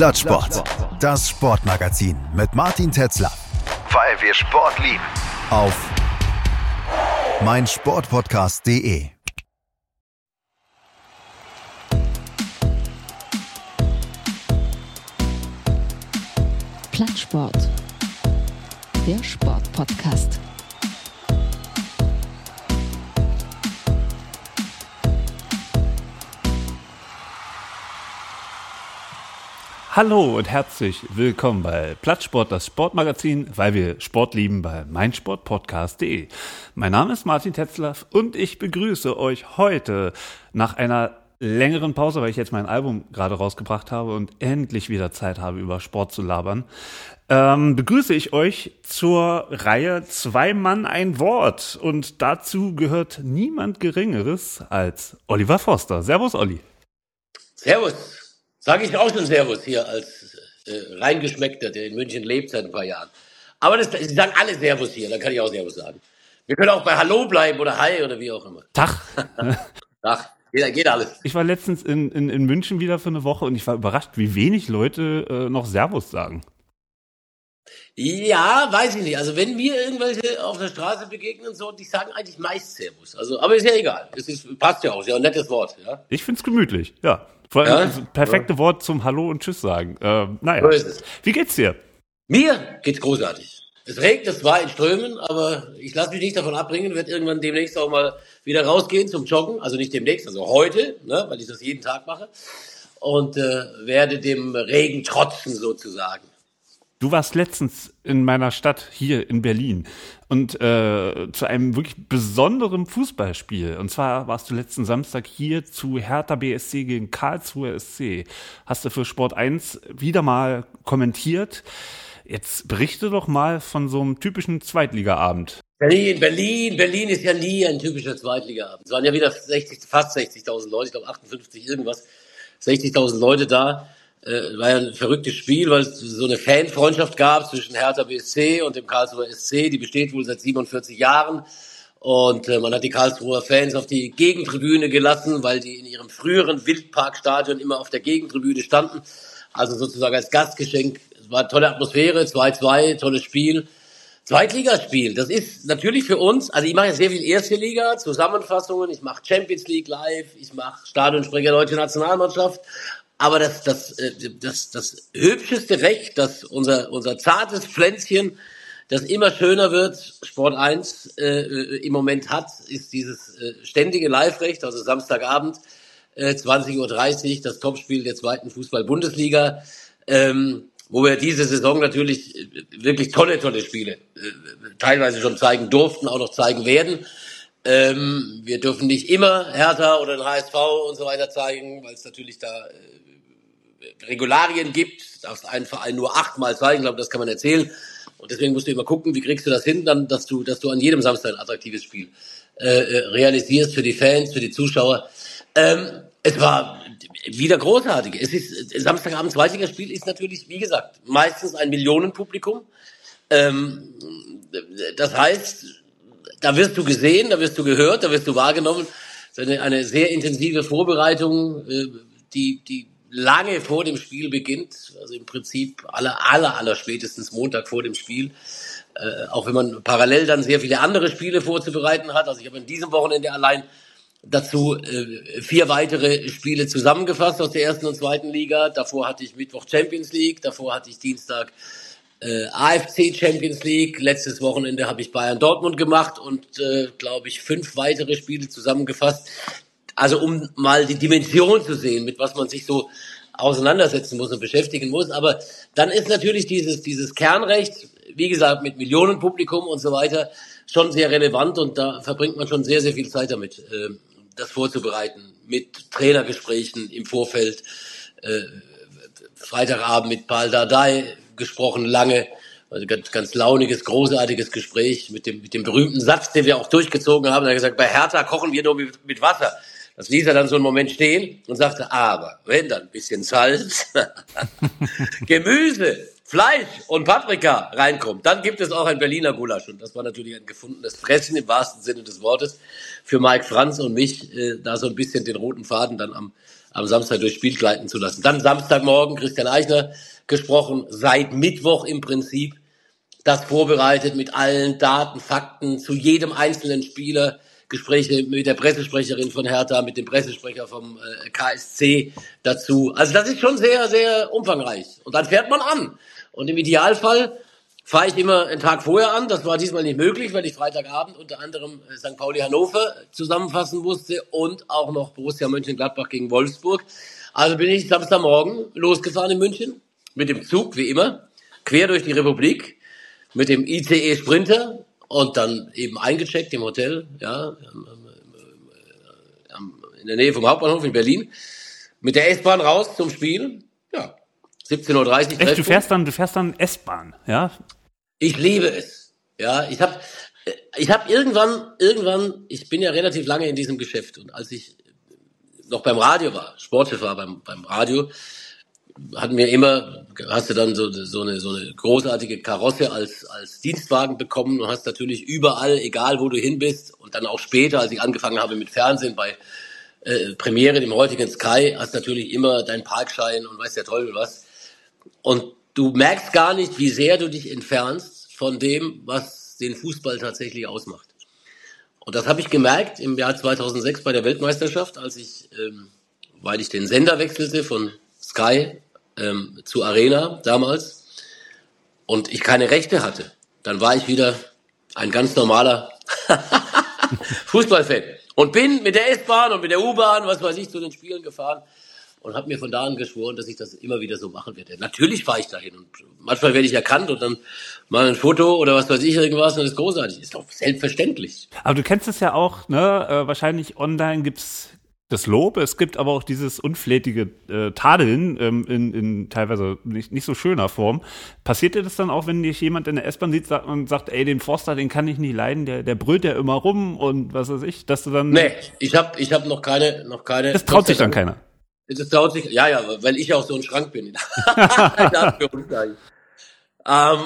Plattsport. Das Sportmagazin mit Martin Tetzler. Weil wir Sport lieben. Auf meinsportpodcast.de. Plattsport. Der Sportpodcast. Hallo und herzlich willkommen bei Plattsport, das Sportmagazin, weil wir Sport lieben bei meinsportpodcast.de. Mein Name ist Martin Tetzlaff und ich begrüße euch heute nach einer längeren Pause, weil ich jetzt mein Album gerade rausgebracht habe und endlich wieder Zeit habe, über Sport zu labern, ähm, begrüße ich euch zur Reihe Zwei Mann ein Wort. Und dazu gehört niemand Geringeres als Oliver Foster. Servus, Olli. Servus. Sage ich auch schon Servus hier als äh, Reingeschmeckter, der in München lebt seit ein paar Jahren. Aber das, sie sagen alle Servus hier, dann kann ich auch Servus sagen. Wir können auch bei Hallo bleiben oder Hi oder wie auch immer. Tag. Tag. Geht, geht alles. Ich war letztens in, in, in München wieder für eine Woche und ich war überrascht, wie wenig Leute äh, noch Servus sagen. Ja, weiß ich nicht. Also wenn wir irgendwelche auf der Straße begegnen, so, die sagen eigentlich meist Servus. Also, aber ist ja egal. Es ist, passt ja auch. Ist ja ein nettes Wort. Ja? Ich find's gemütlich, ja. Vor allem Ja? das perfekte Wort zum Hallo und Tschüss sagen. Ähm, naja. So ist es. Wie geht's dir? Mir geht's großartig. Es regnet, es war in Strömen, aber ich lasse mich nicht davon abbringen, werde irgendwann demnächst auch mal wieder rausgehen zum Joggen. Also nicht demnächst, also heute, ne, weil ich das jeden Tag mache. Und äh, werde dem Regen trotzen sozusagen. Du warst letztens in meiner Stadt hier in Berlin und äh, zu einem wirklich besonderen Fußballspiel. Und zwar warst du letzten Samstag hier zu Hertha BSC gegen Karlsruhe SC. Hast du für Sport 1 wieder mal kommentiert. Jetzt berichte doch mal von so einem typischen Zweitligaabend. Berlin, Berlin, Berlin ist ja nie ein typischer Zweitligaabend. Es waren ja wieder 60, fast 60.000 Leute, ich glaube 58 irgendwas, 60.000 Leute da. Äh, war ja ein verrücktes Spiel, weil es so eine Fanfreundschaft gab zwischen Hertha BSC und dem Karlsruher SC. Die besteht wohl seit 47 Jahren. Und äh, man hat die Karlsruher Fans auf die Gegentribüne gelassen, weil die in ihrem früheren Wildparkstadion immer auf der Gegentribüne standen. Also sozusagen als Gastgeschenk. Es war tolle Atmosphäre, 2-2, tolles Spiel. Zweitligaspiel, das ist natürlich für uns, also ich mache ja sehr viel Erste Liga, Zusammenfassungen, ich mache Champions League live, ich mache Stadionsprecher deutsche Nationalmannschaft, aber das, das, äh, das, das hübscheste Recht, das unser, unser zartes Pflänzchen, das immer schöner wird, Sport 1 äh, im Moment hat, ist dieses äh, ständige Live-Recht, also Samstagabend, äh, 20.30 Uhr, das Topspiel der zweiten Fußball-Bundesliga. Ähm, wo wir diese Saison natürlich äh, wirklich tolle, tolle Spiele äh, teilweise schon zeigen durften, auch noch zeigen werden. Ähm, wir dürfen nicht immer Hertha oder den HSV und so weiter zeigen, weil es natürlich da äh, Regularien gibt. Darfst einen Verein nur achtmal zeigen, ich glaube, das kann man erzählen. Und deswegen musst du immer gucken, wie kriegst du das hin, dann, dass du, dass du an jedem Samstag ein attraktives Spiel äh, äh, realisierst für die Fans, für die Zuschauer. Ähm, es war wieder großartig. Es ist Samstagabend Zweitligaspiel ist natürlich, wie gesagt, meistens ein Millionenpublikum. Ähm, das heißt, da wirst du gesehen, da wirst du gehört, da wirst du wahrgenommen. Es ist eine, eine sehr intensive Vorbereitung, äh, die, die lange vor dem Spiel beginnt. Also im Prinzip aller, aller, aller spätestens Montag vor dem Spiel. Äh, auch wenn man parallel dann sehr viele andere Spiele vorzubereiten hat. Also ich habe an diesem Wochenende allein dazu äh, vier weitere Spiele zusammengefasst aus der ersten und zweiten Liga. Davor hatte ich Mittwoch Champions League, davor hatte ich Dienstag äh, AFC Champions League. Letztes Wochenende habe ich Bayern Dortmund gemacht und äh, glaube ich fünf weitere Spiele zusammengefasst. Also um mal die Dimension zu sehen, mit was man sich so auseinandersetzen muss und beschäftigen muss. Aber dann ist natürlich dieses, dieses Kernrecht, wie gesagt, mit Millionenpublikum und so weiter, schon sehr relevant und da verbringt man schon sehr, sehr viel Zeit damit, äh, das vorzubereiten, mit Trainergesprächen im Vorfeld. Äh, Freitagabend mit Paul Dardai gesprochen, lange, also ganz, ganz launiges, großartiges Gespräch mit dem, mit dem berühmten Satz, den wir auch durchgezogen haben. Er hat gesagt, bei Hertha kochen wir nur mit, mit Wasser. Das ließ er dann so einen Moment stehen und sagte, aber wenn dann ein bisschen Salz, Gemüse, Fleisch und Paprika reinkommt, dann gibt es auch ein Berliner Gulasch. Und das war natürlich ein gefundenes Fressen im wahrsten Sinne des Wortes für Mike Franz und mich, äh, da so ein bisschen den roten Faden dann am, am Samstag durchs Spiel gleiten zu lassen. Dann Samstagmorgen Christian Eichner gesprochen, seit Mittwoch im Prinzip das vorbereitet mit allen Daten, Fakten zu jedem einzelnen Spieler, Gespräche mit der Pressesprecherin von Hertha, mit dem Pressesprecher vom äh, KSC dazu. Also das ist schon sehr, sehr umfangreich. Und dann fährt man an. Und im Idealfall fahre ich immer einen Tag vorher an. Das war diesmal nicht möglich, weil ich Freitagabend unter anderem äh, St. Pauli Hannover zusammenfassen musste und auch noch Borussia Mönchengladbach gegen Wolfsburg. Also bin ich Samstagmorgen losgefahren in München mit dem Zug, wie immer, quer durch die Republik mit dem ICE Sprinter und dann eben eingecheckt im Hotel, ja, in der Nähe vom Hauptbahnhof in Berlin, mit der S-Bahn raus zum Spiel, ja, 17.30 Uhr. Echt, du fährst dann, du fährst dann S-Bahn, ja? Ich liebe es, ja, ich habe ich hab irgendwann, irgendwann, ich bin ja relativ lange in diesem Geschäft und als ich noch beim Radio war, Sportchef war beim, beim Radio, hatten wir immer, hast du dann so, so, eine, so eine großartige Karosse als, als Dienstwagen bekommen und hast natürlich überall, egal wo du hin bist, und dann auch später, als ich angefangen habe mit Fernsehen bei äh, Premiere im heutigen Sky, hast natürlich immer deinen Parkschein und weiß der Teufel was. Und du merkst gar nicht, wie sehr du dich entfernst von dem, was den Fußball tatsächlich ausmacht. Und das habe ich gemerkt im Jahr 2006 bei der Weltmeisterschaft, als ich, ähm, weil ich den Sender wechselte von Sky ähm, zu Arena damals und ich keine Rechte hatte, dann war ich wieder ein ganz normaler Fußballfan und bin mit der S-Bahn und mit der U-Bahn, was weiß ich, zu den Spielen gefahren und habe mir von da an geschworen, dass ich das immer wieder so machen werde. Natürlich fahre ich dahin und manchmal werde ich erkannt und dann mal ein Foto oder was weiß ich irgendwas und das ist großartig. Ist doch selbstverständlich. Aber du kennst es ja auch, ne? Äh, wahrscheinlich online gibt's das Lob, es gibt aber auch dieses unflätige äh, Tadeln ähm, in, in teilweise nicht, nicht so schöner Form. Passiert dir das dann auch, wenn dich jemand in der S-Bahn sieht und sagt, ey, den Forster, den kann ich nicht leiden, der, der brüllt ja immer rum und was weiß ich, dass du dann... Nee, ich habe ich hab noch keine... Noch keine das traut sich dann keiner. Das traut sich, ja, ja, weil ich auch so ein Schrank bin. ähm,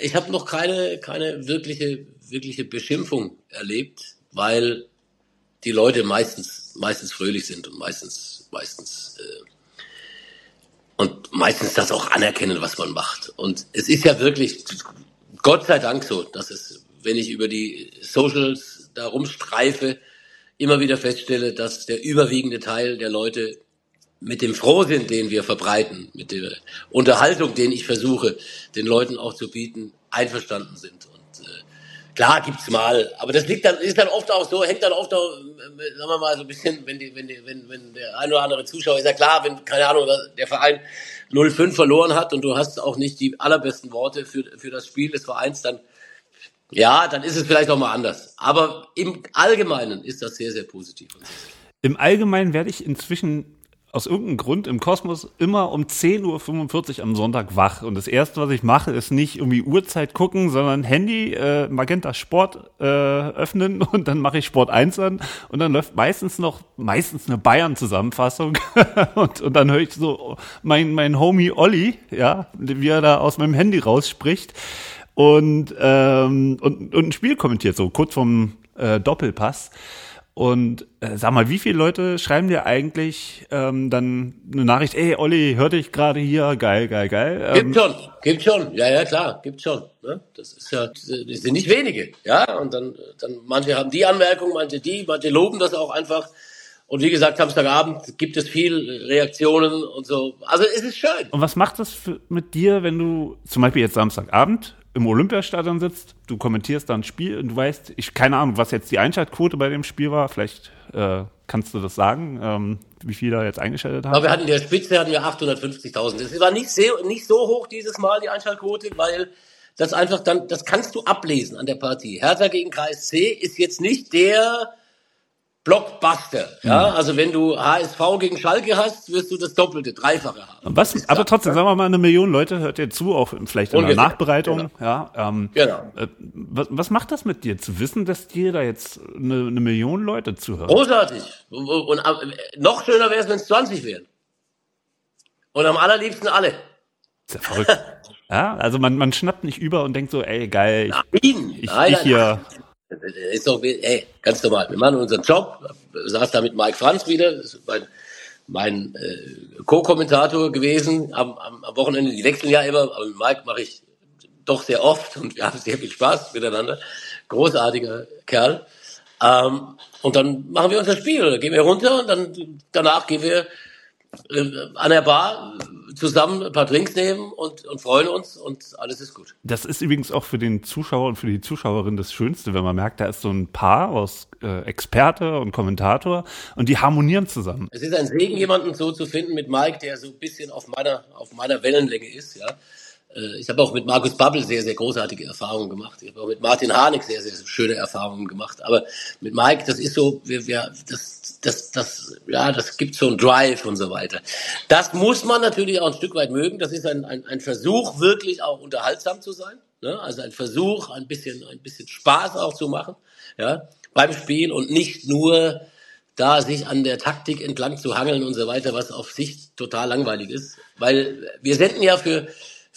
ich habe noch keine, keine wirkliche, wirkliche Beschimpfung erlebt, weil die Leute meistens, meistens fröhlich sind und meistens, meistens äh, und meistens das auch anerkennen, was man macht. Und es ist ja wirklich, Gott sei Dank so, dass es, wenn ich über die Socials da rumstreife, immer wieder feststelle, dass der überwiegende Teil der Leute mit dem Frohsinn, den wir verbreiten, mit der Unterhaltung, den ich versuche, den Leuten auch zu bieten, einverstanden sind. Klar gibt's mal, aber das liegt dann, ist dann oft auch so, hängt dann oft auch, sagen wir mal, so ein bisschen, wenn die, wenn die, wenn, wenn der ein oder andere Zuschauer ist ja klar, wenn, keine Ahnung, der Verein 0-5 verloren hat und du hast auch nicht die allerbesten Worte für, für das Spiel des Vereins, dann, ja, dann ist es vielleicht auch mal anders. Aber im Allgemeinen ist das sehr, sehr positiv. Im Allgemeinen werde ich inzwischen aus irgendeinem Grund im Kosmos immer um 10.45 Uhr am Sonntag wach. Und das erste, was ich mache, ist nicht irgendwie Uhrzeit gucken, sondern Handy, äh, Magenta Sport äh, öffnen und dann mache ich Sport 1 an und dann läuft meistens noch, meistens eine Bayern-Zusammenfassung und, und dann höre ich so mein, mein Homie Olli, ja, wie er da aus meinem Handy rausspricht und, ähm, und, und ein Spiel kommentiert, so kurz vom äh, Doppelpass. Und äh, sag mal, wie viele Leute schreiben dir eigentlich ähm, dann eine Nachricht, ey Olli, hör dich gerade hier, geil, geil, geil. Ähm, gibt schon, gibt schon, ja, ja, klar, gibt schon. Ne? Das ist ja, das sind nicht wenige, ja. Und dann, dann manche haben die Anmerkung, manche die, manche loben das auch einfach. Und wie gesagt, Samstagabend gibt es viel Reaktionen und so. Also es ist schön. Und was macht das für, mit dir, wenn du zum Beispiel jetzt Samstagabend im Olympiastadion sitzt, du kommentierst dann ein Spiel und du weißt, ich keine Ahnung, was jetzt die Einschaltquote bei dem Spiel war. Vielleicht äh, kannst du das sagen, ähm, wie viele da jetzt eingeschaltet haben. Aber wir hatten in der Spitze hatten wir 850.000. Es war nicht, sehr, nicht so hoch dieses Mal die Einschaltquote, weil das einfach dann, das kannst du ablesen an der Partie. Hertha gegen KSC ist jetzt nicht der Blockbuster. Ja, mhm. also wenn du HSV gegen Schalke hast, wirst du das Doppelte, Dreifache haben. Was, aber trotzdem, sagen wir mal, eine Million Leute hört dir zu, auch vielleicht in der Nachbereitung. Genau. Ja, ähm, genau. Äh, was, was macht das mit dir, zu wissen, dass dir da jetzt eine, eine Million Leute zuhören? Großartig. Und, und, und noch schöner wäre es, wenn es 20 wären. Und am allerliebsten alle. Ist ja verrückt. ja, also man, man schnappt nicht über und denkt so, ey, geil, ich, nein, ich, nein, ich hier. Nein. Ist doch, ey, ganz normal. Wir machen unseren Job. Saß da mit Mike Franz wieder, mein, mein äh, Co-Kommentator gewesen am, am, am Wochenende. Die wechseln ja immer, aber mit Mike mache ich doch sehr oft und wir haben sehr viel Spaß miteinander. Großartiger Kerl. Ähm, und dann machen wir unser Spiel. Dann gehen wir runter und dann danach gehen wir äh, an der Bar zusammen ein paar Drinks nehmen und, und freuen uns und alles ist gut. Das ist übrigens auch für den Zuschauer und für die Zuschauerin das Schönste, wenn man merkt, da ist so ein Paar aus äh, Experte und Kommentator und die harmonieren zusammen. Es ist ein Segen, jemanden so zu finden mit Mike, der so ein bisschen auf meiner, auf meiner Wellenlänge ist, ja. Äh, ich habe auch mit Markus Babbel sehr, sehr großartige Erfahrungen gemacht. Ich habe auch mit Martin Harnik sehr, sehr schöne Erfahrungen gemacht. Aber mit Mike, das ist so, wir, wir, das, das, das, ja, das gibt so einen Drive und so weiter. Das muss man natürlich auch ein Stück weit mögen. Das ist ein, ein, ein Versuch, wirklich auch unterhaltsam zu sein. Ne? Also ein Versuch, ein bisschen, ein bisschen Spaß auch zu machen, ja, beim Spiel und nicht nur da sich an der Taktik entlang zu hangeln und so weiter, was auf sich total langweilig ist. Weil wir senden ja für,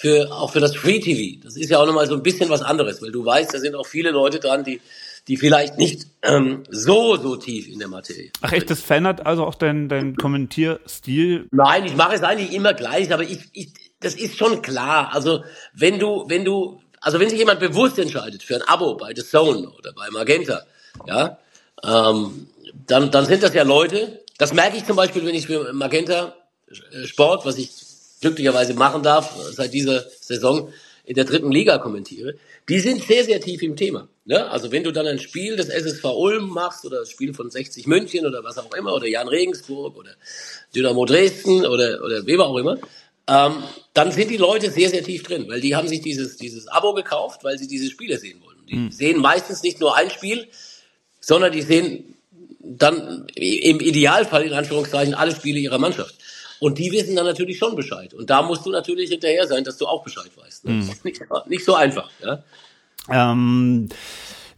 für, auch für das Free TV. Das ist ja auch nochmal so ein bisschen was anderes, weil du weißt, da sind auch viele Leute dran, die, die vielleicht nicht ähm, so, so tief in der Materie. Ach echt, das verändert also auch dein, dein Kommentierstil? Nein, ich mache es eigentlich immer gleich, aber ich, ich, das ist schon klar. Also wenn du, wenn du, also wenn sich jemand bewusst entscheidet für ein Abo bei The Zone oder bei Magenta, ja, ähm, dann, dann sind das ja Leute, das merke ich zum Beispiel, wenn ich für Magenta äh, Sport, was ich glücklicherweise machen darf, seit dieser Saison in der dritten Liga kommentiere, die sind sehr, sehr tief im Thema. Ne? Also wenn du dann ein Spiel des SSV Ulm machst oder das Spiel von 60 München oder was auch immer oder Jan Regensburg oder Dynamo Dresden oder, oder Weber auch immer, ähm, dann sind die Leute sehr, sehr tief drin, weil die haben sich dieses, dieses Abo gekauft, weil sie diese Spiele sehen wollen. Die mhm. sehen meistens nicht nur ein Spiel, sondern die sehen dann im Idealfall in Anführungszeichen alle Spiele ihrer Mannschaft. Und die wissen dann natürlich schon Bescheid. Und da musst du natürlich hinterher sein, dass du auch Bescheid weißt. Ne? Mhm. Das ist nicht, nicht so einfach. Ja? Ähm,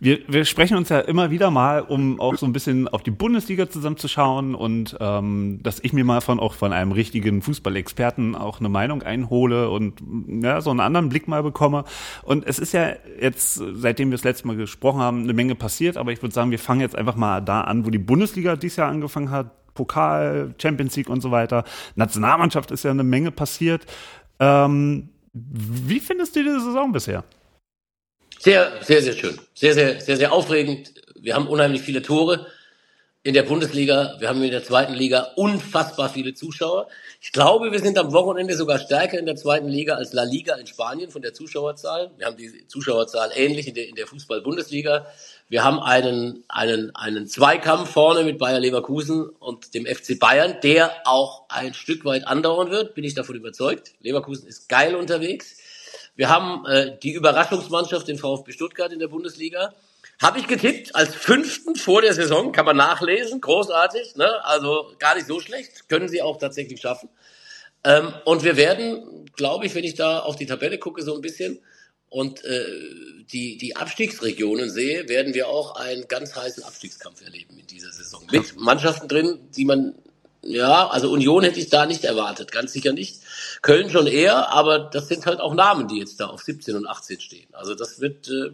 wir, wir sprechen uns ja immer wieder mal, um auch so ein bisschen auf die Bundesliga zusammenzuschauen und ähm, dass ich mir mal von auch von einem richtigen Fußballexperten auch eine Meinung einhole und ja, so einen anderen Blick mal bekomme. Und es ist ja jetzt, seitdem wir das letzte Mal gesprochen haben, eine Menge passiert, aber ich würde sagen, wir fangen jetzt einfach mal da an, wo die Bundesliga dieses Jahr angefangen hat. Pokal, Champions League und so weiter. Nationalmannschaft ist ja eine Menge passiert. Ähm, wie findest du diese Saison bisher? Sehr, sehr, sehr schön. Sehr, sehr, sehr, sehr aufregend. Wir haben unheimlich viele Tore in der Bundesliga. Wir haben in der zweiten Liga unfassbar viele Zuschauer. Ich glaube, wir sind am Wochenende sogar stärker in der zweiten Liga als La Liga in Spanien von der Zuschauerzahl. Wir haben die Zuschauerzahl ähnlich in der, in der Fußball-Bundesliga. Wir haben einen, einen, einen Zweikampf vorne mit Bayer Leverkusen und dem FC Bayern, der auch ein Stück weit andauern wird, bin ich davon überzeugt. Leverkusen ist geil unterwegs. Wir haben äh, die Überraschungsmannschaft, den VfB Stuttgart in der Bundesliga. Habe ich getippt als fünften vor der Saison, kann man nachlesen, großartig, ne? also gar nicht so schlecht, können sie auch tatsächlich schaffen. Ähm, und wir werden, glaube ich, wenn ich da auf die Tabelle gucke, so ein bisschen, und äh, die, die Abstiegsregionen sehe, werden wir auch einen ganz heißen Abstiegskampf erleben in dieser Saison. Mit Mannschaften drin, die man, ja, also Union hätte ich da nicht erwartet, ganz sicher nicht. Köln schon eher, aber das sind halt auch Namen, die jetzt da auf 17 und 18 stehen. Also das wird äh,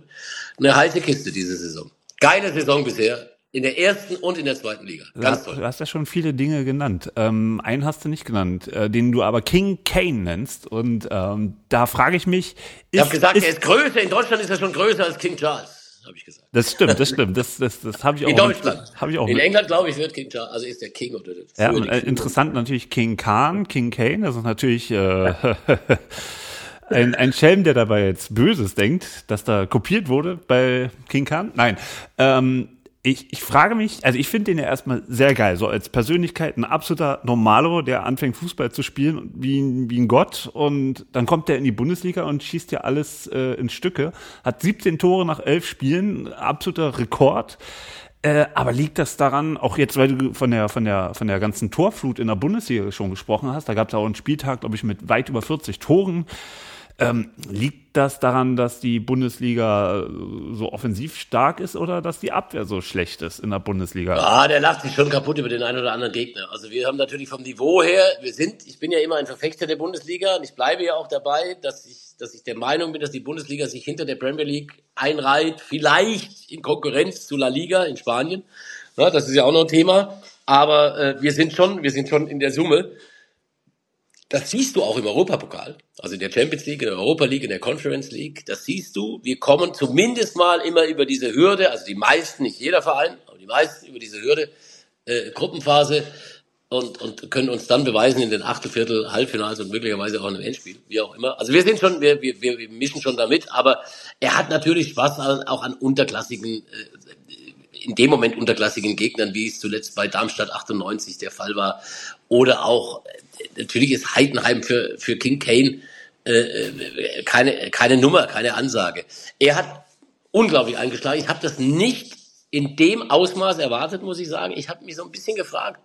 eine heiße Kiste diese Saison. Geile Saison bisher. In der ersten und in der zweiten Liga. Ganz toll. Du hast ja schon viele Dinge genannt. Ähm, einen hast du nicht genannt, äh, den du aber King Kane nennst. Und ähm, da frage ich mich. Ist, ich habe gesagt, ist, er ist größer. In Deutschland ist er schon größer als King Charles. Habe ich gesagt. Das stimmt, das stimmt. Das, das, das habe ich auch. In Deutschland. Hab ich auch in mit. England, glaube ich, wird King Charles, also ist der King oder der Ja, und, äh, interessant natürlich King Khan, King Kane. Das ist natürlich. Äh, ein, ein Schelm, der dabei jetzt Böses denkt, dass da kopiert wurde bei King Khan. Nein. Ähm, ich, ich frage mich, also ich finde den ja erstmal sehr geil, so als Persönlichkeit ein absoluter Normalo, der anfängt Fußball zu spielen wie, ein, wie ein Gott und dann kommt der in die Bundesliga und schießt ja alles äh, in Stücke, hat 17 Tore nach 11 Spielen, absoluter Rekord. Äh, aber liegt das daran, auch jetzt, weil du von der, von der, von der ganzen Torflut in der Bundesliga schon gesprochen hast, da gab es auch einen Spieltag, glaube ich, mit weit über 40 Toren. Ähm, liegt das daran, dass die Bundesliga äh, so offensiv stark ist oder dass die Abwehr so schlecht ist in der Bundesliga? Ja, der lacht sich schon kaputt über den einen oder anderen Gegner. Also wir haben natürlich vom Niveau her, wir sind, ich bin ja immer ein Verfechter der Bundesliga und ich bleibe ja auch dabei, dass ich, dass ich der Meinung bin, dass die Bundesliga sich hinter der Premier League einreiht, vielleicht in Konkurrenz zu La Liga in Spanien. Ja, das ist ja auch noch ein Thema. aber äh, wir sind schon, wir sind schon in der Summe. Das siehst du auch im Europapokal, also in der Champions League, in der Europa League, in der Conference League. Das siehst du. Wir kommen zumindest mal immer über diese Hürde, also die meisten, nicht jeder Verein, aber die meisten über diese Hürde äh, Gruppenphase und, und können uns dann beweisen in den Achtelviertel, Halbfinals und möglicherweise auch in einem Endspiel, wie auch immer. Also wir sind schon, wir, wir, wir mischen schon damit, aber er hat natürlich Spaß auch an unterklassigen, äh, in dem Moment unterklassigen Gegnern, wie es zuletzt bei Darmstadt 98 der Fall war. Oder auch, äh, natürlich ist Heidenheim für, für King Kane äh, äh, keine, keine Nummer, keine Ansage. Er hat unglaublich eingeschlagen. Ich habe das nicht in dem Ausmaß erwartet, muss ich sagen. Ich habe mich so ein bisschen gefragt,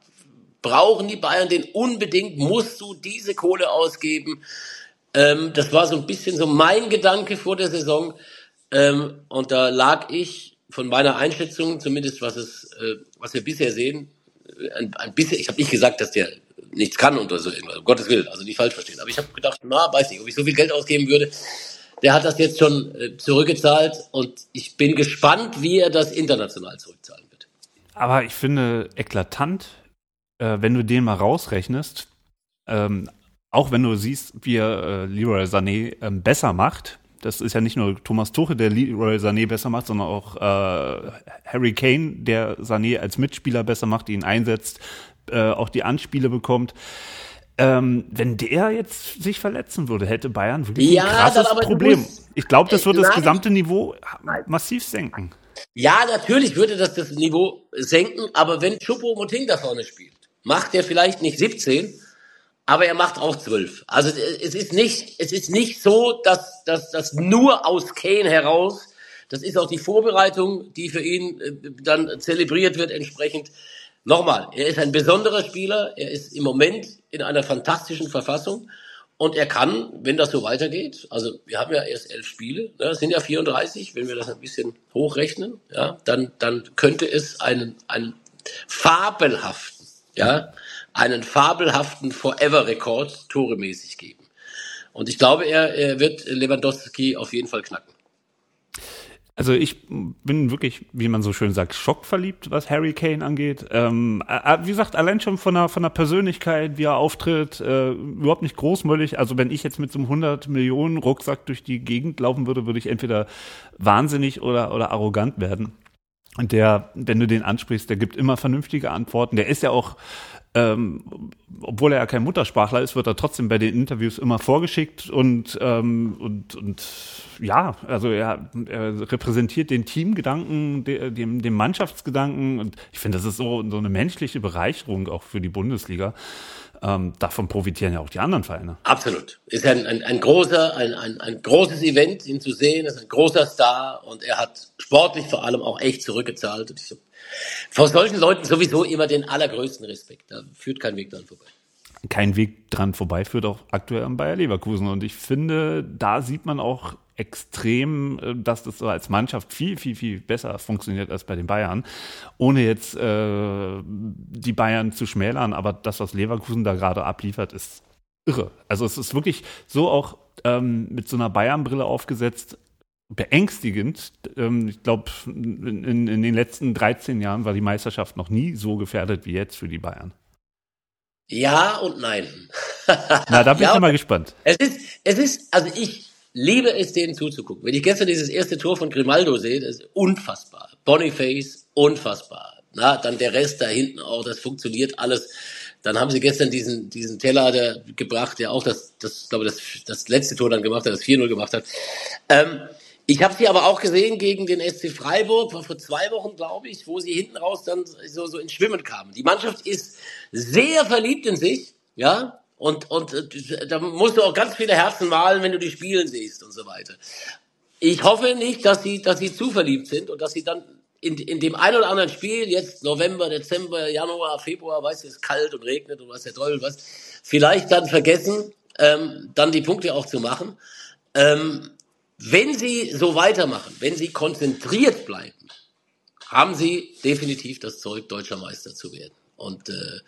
brauchen die Bayern den unbedingt? Musst du diese Kohle ausgeben? Ähm, das war so ein bisschen so mein Gedanke vor der Saison. Ähm, und da lag ich von meiner Einschätzung, zumindest was es, äh, was wir bisher sehen, ein, ein bisschen, ich habe nicht gesagt, dass der nichts kann oder so irgendwas, um Gottes Willen, also nicht falsch verstehen. Aber ich habe gedacht, na, weiß nicht, ob ich so viel Geld ausgeben würde. Der hat das jetzt schon äh, zurückgezahlt und ich bin gespannt, wie er das international zurückzahlen wird. Aber ich finde eklatant, äh, wenn du den mal rausrechnest, ähm, auch wenn du siehst, wie er äh, Leroy Sané ähm, besser macht, das ist ja nicht nur Thomas Tuche, der Leroy Sané besser macht, sondern auch äh, Harry Kane, der Sané als Mitspieler besser macht, ihn einsetzt, äh, auch die Anspiele bekommt. Ähm, wenn der jetzt sich verletzen würde, hätte Bayern wirklich ja, ein krasses Problem. Ich glaube, das würde das gesamte Niveau massiv senken. Ja, natürlich würde das das Niveau senken, aber wenn Choupo-Moting da vorne spielt, macht er vielleicht nicht 17, aber er macht auch 12. Also es ist nicht, es ist nicht so, dass dass das nur aus Kane heraus, das ist auch die Vorbereitung, die für ihn äh, dann zelebriert wird entsprechend. Nochmal, er ist ein besonderer Spieler, er ist im Moment in einer fantastischen Verfassung und er kann, wenn das so weitergeht, also wir haben ja erst elf Spiele, ne, sind ja 34, wenn wir das ein bisschen hochrechnen, ja, dann, dann könnte es einen, einen fabelhaften ja, einen fabelhaften Forever-Rekord toremäßig geben. Und ich glaube, er, er wird Lewandowski auf jeden Fall knacken. Also ich bin wirklich, wie man so schön sagt, schockverliebt, was Harry Kane angeht. Ähm, äh, wie gesagt, allein schon von der, von der Persönlichkeit, wie er auftritt, äh, überhaupt nicht großmüllig. Also wenn ich jetzt mit so einem 100 Millionen Rucksack durch die Gegend laufen würde, würde ich entweder wahnsinnig oder, oder arrogant werden. Und der, wenn du den ansprichst, der gibt immer vernünftige Antworten. Der ist ja auch, ähm, obwohl er ja kein Muttersprachler ist, wird er trotzdem bei den Interviews immer vorgeschickt und, ähm, und, und ja, also er, er repräsentiert den Teamgedanken, dem, dem Mannschaftsgedanken und ich finde, das ist so, so eine menschliche Bereicherung auch für die Bundesliga ähm, davon profitieren ja auch die anderen Vereine. Absolut. Ist ein, ein, ein großer, ein, ein, ein großes Event, ihn zu sehen, ist ein großer Star und er hat sportlich vor allem auch echt zurückgezahlt. Und ich, vor solchen Leuten sowieso immer den allergrößten Respekt. Da führt kein Weg dran vorbei kein Weg dran vorbei führt auch aktuell am Bayer Leverkusen. Und ich finde, da sieht man auch extrem, äh, dass das so als Mannschaft viel, viel, viel besser funktioniert als bei den Bayern. Ohne jetzt äh, die Bayern zu schmälern, aber das, was Leverkusen da gerade abliefert, ist irre. Also es ist wirklich so auch ähm, mit so einer Bayern-Brille aufgesetzt, beängstigend. Ähm, ich glaube, in, in, den letzten 13 Jahren war die Meisterschaft noch nie so gefährdet wie jetzt für die Bayern. Ja und nein. Na, da bin ja, ich mal gespannt. Es ist, es ist, also ich, liebe es, denen zuzugucken. Wenn ich gestern dieses erste Tor von Grimaldo sehe, das ist unfassbar. Boniface, unfassbar. Na, dann der Rest da hinten auch, das funktioniert alles. Dann haben sie gestern diesen, diesen Teller der, gebracht, der auch das, das, glaube das, das letzte Tor dann gemacht hat, das 4-0 gemacht hat. Ähm, ich habe sie aber auch gesehen gegen den SC Freiburg, vor zwei Wochen, glaube ich, wo sie hinten raus dann so, so ins Schwimmen kamen. Die Mannschaft ist sehr verliebt in sich, ja, und, und äh, da musst du auch ganz viele Herzen malen, wenn du die spielen siehst und so weiter. Ich hoffe nicht, dass sie, dass sie zu verliebt sind und dass sie dann in, in dem ein oder anderen Spiel, jetzt November, Dezember, Januar, Februar, weißt du, es ist kalt und regnet und was der Teufel was, vielleicht dann vergessen, ähm, dann die Punkte auch zu machen. Ähm, wenn sie so weitermachen, wenn sie konzentriert bleiben, haben sie definitiv das Zeug, deutscher Meister zu werden. Und äh,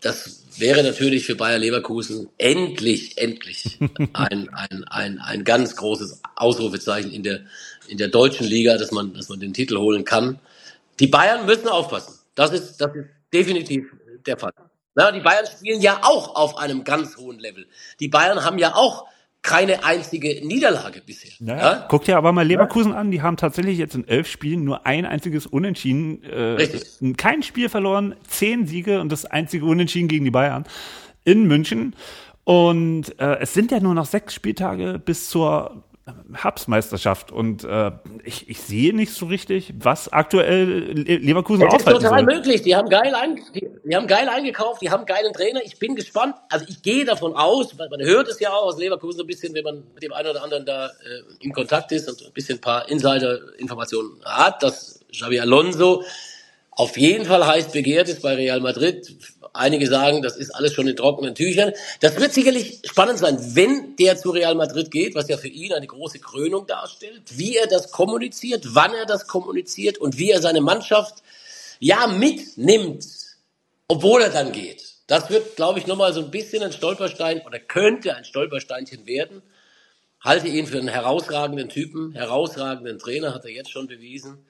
das wäre natürlich für Bayer Leverkusen endlich, endlich ein, ein, ein, ein ganz großes Ausrufezeichen in der, in der deutschen Liga, dass man, dass man den Titel holen kann. Die Bayern müssen aufpassen. Das ist, das ist definitiv der Fall. Na, die Bayern spielen ja auch auf einem ganz hohen Level. Die Bayern haben ja auch keine einzige Niederlage bisher. Ja, ja. Guck dir aber mal Leverkusen ja. an, die haben tatsächlich jetzt in elf Spielen nur ein einziges Unentschieden, äh, kein Spiel verloren, zehn Siege und das einzige Unentschieden gegen die Bayern in München. Und äh, es sind ja nur noch sechs Spieltage bis zur Herbstmeisterschaft und äh, ich, ich sehe nicht so richtig, was aktuell Leverkusen das aufhalten ist total soll. möglich. Die haben geil, ein, die, die, haben geil eingekauft, die haben geilen Trainer. Ich bin gespannt. Also ich gehe davon aus, weil man hört es ja auch aus Leverkusen so ein bisschen, wenn man mit dem einen oder anderen da äh, in Kontakt ist und ein bisschen ein paar Insider-Informationen hat, dass Xavi Alonso auf jeden Fall heiß begehrt ist bei Real Madrid. Einige sagen, das ist alles schon in trockenen Tüchern. Das wird sicherlich spannend sein, wenn der zu Real Madrid geht, was ja für ihn eine große Krönung darstellt, wie er das kommuniziert, wann er das kommuniziert und wie er seine Mannschaft ja mitnimmt, obwohl er dann geht. Das wird, glaube ich, nochmal so ein bisschen ein Stolperstein oder könnte ein Stolpersteinchen werden. Halte ihn für einen herausragenden Typen, herausragenden Trainer, hat er jetzt schon bewiesen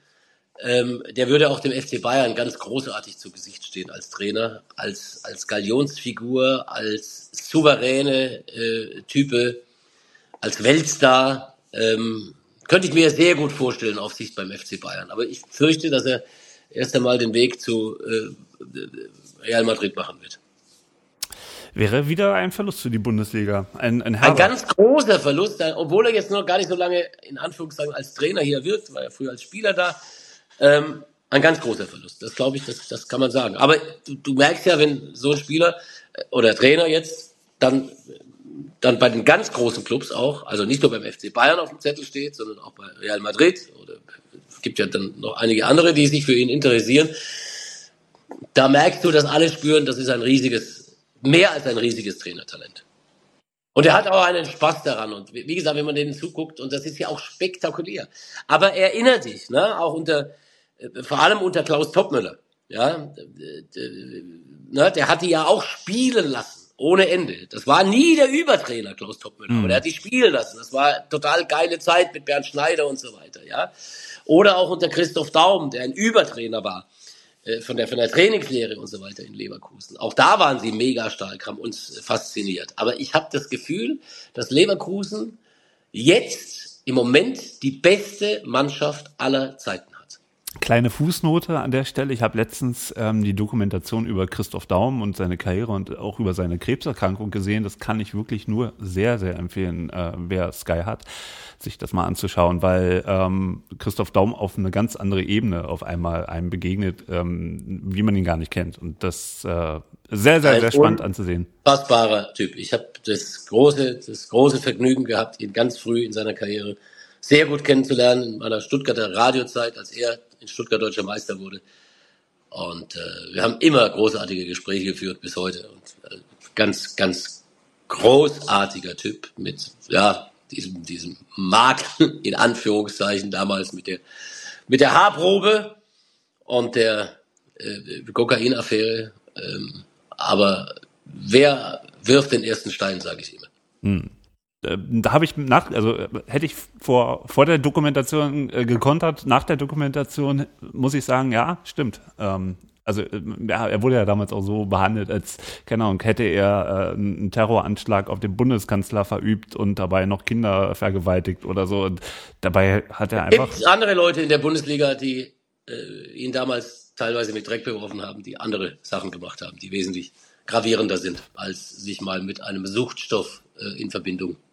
ähm, der würde auch dem FC Bayern ganz großartig zu Gesicht stehen als Trainer, als, als Galionsfigur, als souveräne äh, Type, als Weltstar. Ähm, könnte ich mir sehr gut vorstellen auf Sicht beim FC Bayern. Aber ich fürchte, dass er erst einmal den Weg zu äh, Real Madrid machen wird. Wäre wieder ein Verlust für die Bundesliga. Ein, ein, ein ganz großer Verlust, obwohl er jetzt noch gar nicht so lange in Anführungszeichen als Trainer hier wirkt, war er früher als Spieler da. Ähm, ein ganz großer Verlust. Das glaube ich, das, das kann man sagen. Aber du, du merkst ja, wenn so ein Spieler äh, oder Trainer jetzt dann, dann bei den ganz großen Clubs auch, also nicht nur beim FC Bayern auf dem Zettel steht, sondern auch bei Real Madrid oder es gibt ja dann noch einige andere, die sich für ihn interessieren. Da merkst du, dass alle spüren, das ist ein riesiges, mehr als ein riesiges Trainertalent. Und er hat auch einen Spaß daran. Und wie gesagt, wenn man denen zuguckt, und das ist ja auch spektakulär. Aber erinnere dich, ne, auch unter, vor allem unter Klaus Toppmüller, ja, ne, der hat die ja auch spielen lassen. Ohne Ende. Das war nie der Übertrainer, Klaus Toppmüller, mhm. aber der hat die spielen lassen. Das war total geile Zeit mit Bernd Schneider und so weiter, ja. Oder auch unter Christoph Daum, der ein Übertrainer war äh, von der, von der Trainingslehre und so weiter in Leverkusen. Auch da waren sie mega stark, haben uns fasziniert. Aber ich habe das Gefühl, dass Leverkusen jetzt im Moment die beste Mannschaft aller Zeiten Kleine Fußnote an der Stelle. Ich habe letztens ähm, die Dokumentation über Christoph Daum und seine Karriere und auch über seine Krebserkrankung gesehen. Das kann ich wirklich nur sehr, sehr empfehlen, äh, wer Sky hat, sich das mal anzuschauen, weil ähm, Christoph Daum auf eine ganz andere Ebene auf einmal einem begegnet, ähm, wie man ihn gar nicht kennt. Und das äh, sehr, sehr, sehr spannend anzusehen. Fassbarer Typ. Ich habe das große, das große Vergnügen gehabt, ihn ganz früh in seiner Karriere sehr gut kennenzulernen in meiner Stuttgarter Radiozeit, als er in Stuttgart deutscher Meister wurde. Und äh, wir haben immer großartige Gespräche geführt bis heute. Und äh, ganz, ganz großartiger Typ mit ja diesem, diesem Makel in Anführungszeichen damals mit der mit der Haarprobe und der äh, Kokainaffäre. Ähm, aber wer wirft den ersten Stein, sage ich immer. Hm. Äh, da habe ich nach, also äh, hätte ich vor, vor der Dokumentation äh, gekontert, nach der Dokumentation muss ich sagen, ja, stimmt. Ähm, also äh, ja, er wurde ja damals auch so behandelt, als, keine Ahnung, hätte er äh, einen Terroranschlag auf den Bundeskanzler verübt und dabei noch Kinder vergewaltigt oder so. Und dabei hat er einfach. Gibt andere Leute in der Bundesliga, die äh, ihn damals teilweise mit Dreck beworfen haben, die andere Sachen gemacht haben, die wesentlich gravierender sind, als sich mal mit einem Suchtstoff in Verbindung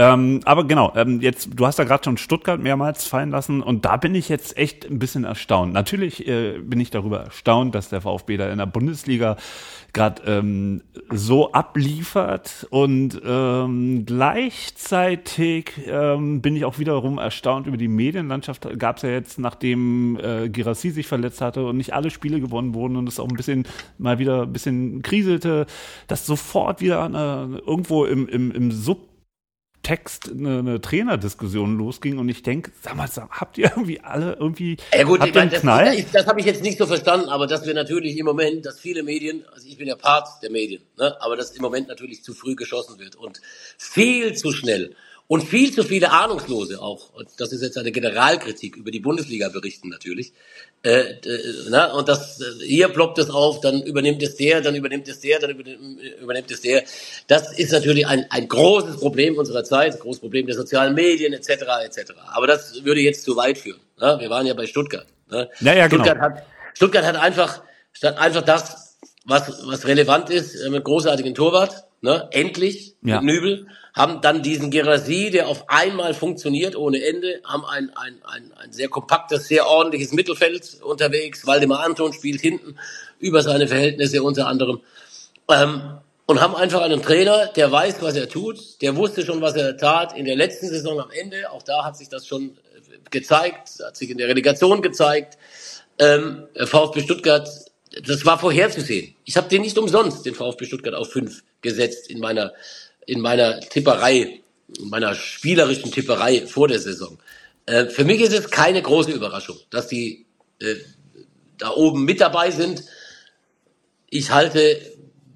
Ähm, aber genau, ähm, jetzt, du hast da gerade schon Stuttgart mehrmals fallen lassen und da bin ich jetzt echt ein bisschen erstaunt. Natürlich äh, bin ich darüber erstaunt, dass der VfB da in der Bundesliga gerade ähm, so abliefert und ähm, gleichzeitig ähm, bin ich auch wiederum erstaunt über die Medienlandschaft. Gab es ja jetzt, nachdem äh, Girassi sich verletzt hatte und nicht alle Spiele gewonnen wurden und es auch ein bisschen mal wieder ein bisschen kriselte, dass sofort wieder eine, irgendwo im, im, im Sub Text eine, eine Trainerdiskussion losging und ich denke, sag mal, habt ihr irgendwie alle irgendwie ja gut, habt ich meine, das, das, das habe ich jetzt nicht so verstanden, aber dass wir natürlich im Moment, dass viele Medien, also ich bin ja Part der Medien, ne, aber dass im Moment natürlich zu früh geschossen wird und viel zu schnell und viel zu viele Ahnungslose auch, das ist jetzt eine Generalkritik über die Bundesliga berichten natürlich, äh, äh, na, und das, äh, hier ploppt es auf, dann übernimmt es der, dann übernimmt es der, dann übernimmt, übernimmt es der. Das ist natürlich ein, ein großes Problem unserer Zeit, ein großes Problem der sozialen Medien etc. etc. Aber das würde jetzt zu weit führen. Na? Wir waren ja bei Stuttgart. Ne? Ja, ja, genau. Stuttgart, hat, Stuttgart hat einfach, statt einfach das, was, was relevant ist, mit großartigen Torwart, ne? endlich, ja. mit Nübel, haben dann diesen Gerasi, der auf einmal funktioniert ohne Ende, haben ein, ein, ein, ein sehr kompaktes, sehr ordentliches Mittelfeld unterwegs. Waldemar Anton spielt hinten über seine Verhältnisse unter anderem. Ähm, und haben einfach einen Trainer, der weiß, was er tut, der wusste schon, was er tat in der letzten Saison am Ende. Auch da hat sich das schon äh, gezeigt, hat sich in der Relegation gezeigt. Ähm, VfB Stuttgart, das war vorherzusehen. Ich habe den nicht umsonst, den VfB Stuttgart auf fünf gesetzt in meiner in meiner Tipperei, in meiner spielerischen Tipperei vor der Saison. Äh, für mich ist es keine große Überraschung, dass die äh, da oben mit dabei sind. Ich halte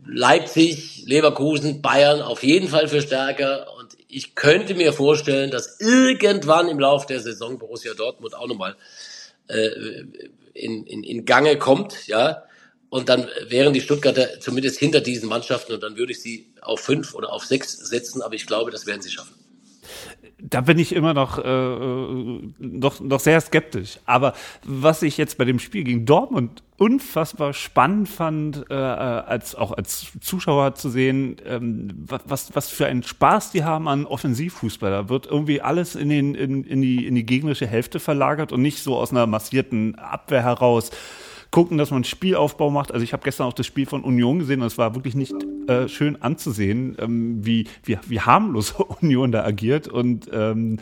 Leipzig, Leverkusen, Bayern auf jeden Fall für stärker und ich könnte mir vorstellen, dass irgendwann im Laufe der Saison Borussia Dortmund auch nochmal äh, in, in, in Gange kommt, ja. Und dann wären die Stuttgarter zumindest hinter diesen Mannschaften und dann würde ich sie auf fünf oder auf sechs setzen, aber ich glaube, das werden sie schaffen. Da bin ich immer noch, äh, noch, noch sehr skeptisch. Aber was ich jetzt bei dem Spiel gegen Dortmund unfassbar spannend fand, äh, als auch als Zuschauer zu sehen, ähm, was, was für einen Spaß die haben an Offensivfußball. Da wird irgendwie alles in, den, in, in, die, in die gegnerische Hälfte verlagert und nicht so aus einer massierten Abwehr heraus gucken, dass man Spielaufbau macht. Also ich habe gestern auch das Spiel von Union gesehen und es war wirklich nicht äh, schön anzusehen, ähm, wie, wie, wie harmlos Union da agiert und ähm,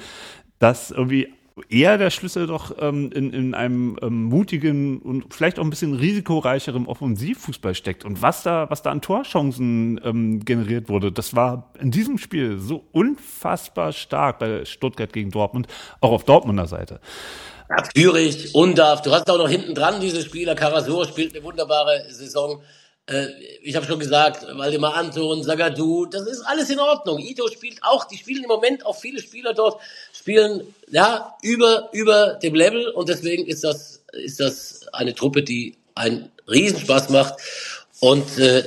das irgendwie eher der Schlüssel doch ähm, in, in einem ähm, mutigen und vielleicht auch ein bisschen risikoreicheren Offensivfußball steckt. Und was da, was da an Torchancen ähm, generiert wurde, das war in diesem Spiel so unfassbar stark bei Stuttgart gegen Dortmund, auch auf Dortmunder Seite. Ja, Zürich, Undarf, du hast auch noch hinten dran diese Spieler. Karasor spielt eine wunderbare Saison. Äh, ich habe schon gesagt, Waldemar Anton, Sagadu, das ist alles in Ordnung. Ito spielt auch, die spielen im Moment auch viele Spieler dort, spielen ja über, über dem Level und deswegen ist das, ist das eine Truppe, die einen Riesenspaß macht. Und äh,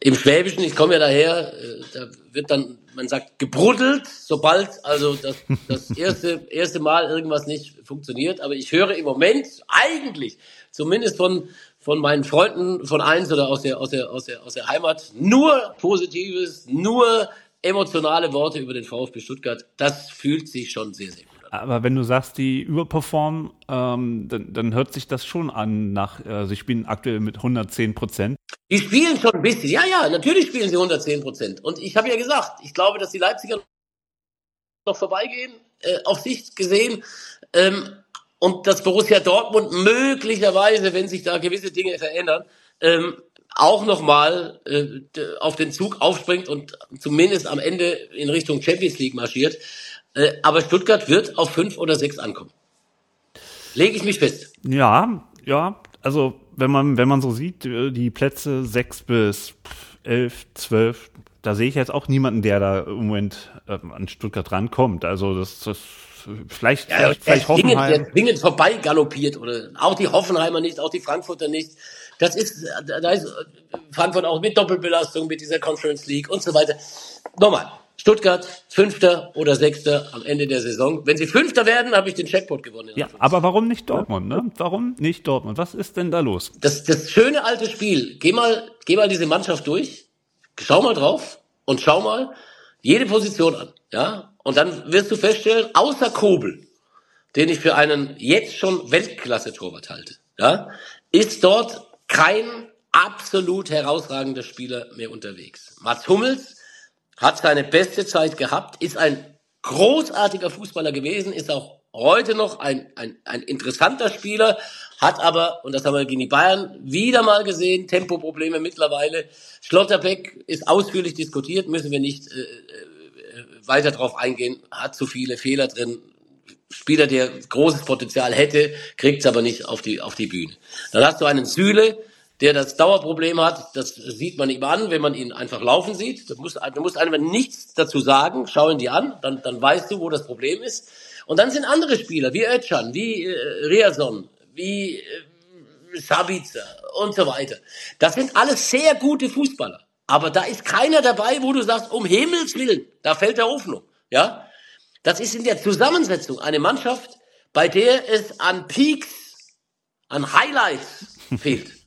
im Schwäbischen, ich komme ja daher, äh, da wird dann man sagt, gebruddelt, sobald also das, das erste, erste Mal irgendwas nicht funktioniert. Aber ich höre im Moment eigentlich, zumindest von, von meinen Freunden von eins oder aus der, aus der, aus der, aus der Heimat, nur Positives, nur emotionale Worte über den VfB Stuttgart. Das fühlt sich schon sehr, sehr gut. Aber wenn du sagst, die überperformen, ähm, dann, dann hört sich das schon an nach, äh, sie spielen aktuell mit 110 Prozent. Die spielen schon ein bisschen. Ja, ja, natürlich spielen sie 110 Prozent. Und ich habe ja gesagt, ich glaube, dass die Leipziger noch vorbeigehen, äh, auf Sicht gesehen. Ähm, und dass Borussia Dortmund möglicherweise, wenn sich da gewisse Dinge verändern, ähm, auch nochmal äh, auf den Zug aufspringt und zumindest am Ende in Richtung Champions League marschiert. Äh, aber Stuttgart wird auf fünf oder sechs ankommen. Lege ich mich fest. Ja, ja, also wenn man, wenn man so sieht, äh, die Plätze sechs bis elf, zwölf, da sehe ich jetzt auch niemanden, der da im Moment äh, an Stuttgart rankommt. Also das, das vielleicht, ja, vielleicht, vielleicht Hoffenheim. Der zwingend vorbei galoppiert oder auch die Hoffenheimer nicht, auch die Frankfurter nicht. Das ist, da ist Frankfurt auch mit Doppelbelastung, mit dieser Conference League und so weiter. Nochmal, Stuttgart Fünfter oder Sechster am Ende der Saison. Wenn sie Fünfter werden, habe ich den Checkpot gewonnen. Ja, aber warum nicht Dortmund? Ne? Warum nicht Dortmund? Was ist denn da los? Das, das schöne alte Spiel. Geh mal, geh mal diese Mannschaft durch. Schau mal drauf und schau mal, jede Position an, ja. Und dann wirst du feststellen, außer Kobel, den ich für einen jetzt schon Weltklasse-Torwart halte, ja, ist dort kein absolut herausragender Spieler mehr unterwegs. Mats Hummels hat seine beste Zeit gehabt, ist ein großartiger Fußballer gewesen, ist auch heute noch ein, ein, ein interessanter Spieler, hat aber, und das haben wir gegen die Bayern wieder mal gesehen, Tempoprobleme mittlerweile. Schlotterbeck ist ausführlich diskutiert, müssen wir nicht äh, äh, weiter drauf eingehen, hat zu viele Fehler drin. Spieler, der großes Potenzial hätte, kriegt es aber nicht auf die, auf die Bühne. Dann hast du einen Süle, der das Dauerproblem hat, das sieht man ihm an, wenn man ihn einfach laufen sieht. Du musst, du musst einfach nichts dazu sagen, schau ihn dir an, dann, dann weißt du, wo das Problem ist. Und dann sind andere Spieler, wie Özcan, wie äh, Riason, wie äh, Sabica und so weiter. Das sind alles sehr gute Fußballer. Aber da ist keiner dabei, wo du sagst, um Himmels Willen, da fällt der Hoffnung. Ja? Das ist in der Zusammensetzung eine Mannschaft, bei der es an Peaks, an Highlights fehlt.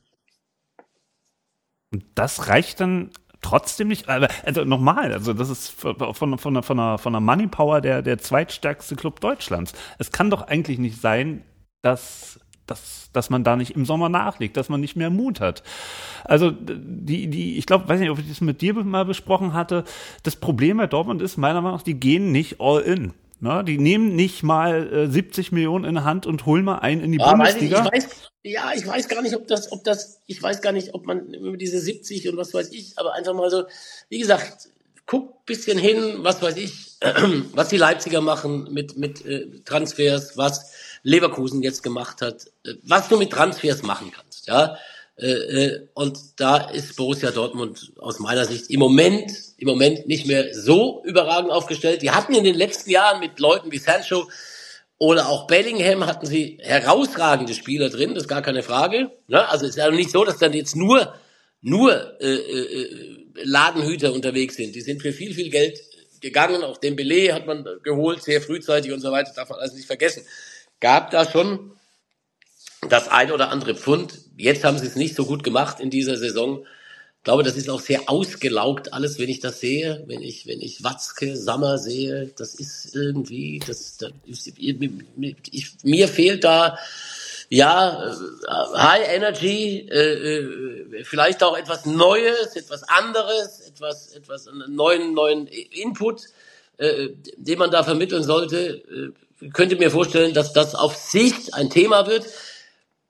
Und das reicht dann trotzdem nicht, also nochmal, also das ist von, von, von, einer, von einer Money Power der, der zweitstärkste Club Deutschlands. Es kann doch eigentlich nicht sein, dass, dass, dass man da nicht im Sommer nachlegt, dass man nicht mehr Mut hat. Also die, die, ich glaube, weiß nicht, ob ich das mit dir mal besprochen hatte. Das Problem bei Dortmund ist meiner Meinung nach, die gehen nicht all in. Ne? Die nehmen nicht mal äh, 70 Millionen in Hand und holen mal einen in die ja, Bundesliga. Weiß ich, ich weiß, ja, ich weiß gar nicht, ob das, ob das, ich weiß gar nicht, ob man über diese 70 und was weiß ich, aber einfach mal so, wie gesagt, guck bisschen hin, was weiß ich, was die Leipziger machen mit, mit äh, Transfers, was Leverkusen jetzt gemacht hat, äh, was du mit Transfers machen kannst, ja. Äh, äh, und da ist Borussia Dortmund aus meiner Sicht im Moment, im Moment nicht mehr so überragend aufgestellt. Die hatten in den letzten Jahren mit Leuten wie Sancho oder auch Bellingham hatten sie herausragende Spieler drin, das ist gar keine Frage. Ne? Also es ist ja nicht so, dass dann jetzt nur, nur äh, äh, Ladenhüter unterwegs sind. Die sind für viel, viel Geld gegangen. Auch den Belay hat man geholt, sehr frühzeitig und so weiter, darf man also nicht vergessen. Gab da schon das ein oder andere Pfund. Jetzt haben sie es nicht so gut gemacht in dieser Saison. Ich glaube, das ist auch sehr ausgelaugt alles, wenn ich das sehe, wenn ich, wenn ich Watzke, Sammer sehe, das ist irgendwie, das, das ich, mir fehlt da, ja, äh, High Energy, äh, äh, vielleicht auch etwas Neues, etwas anderes, etwas, etwas einen neuen, neuen Input, äh, den man da vermitteln sollte. Ich könnte mir vorstellen, dass das auf Sicht ein Thema wird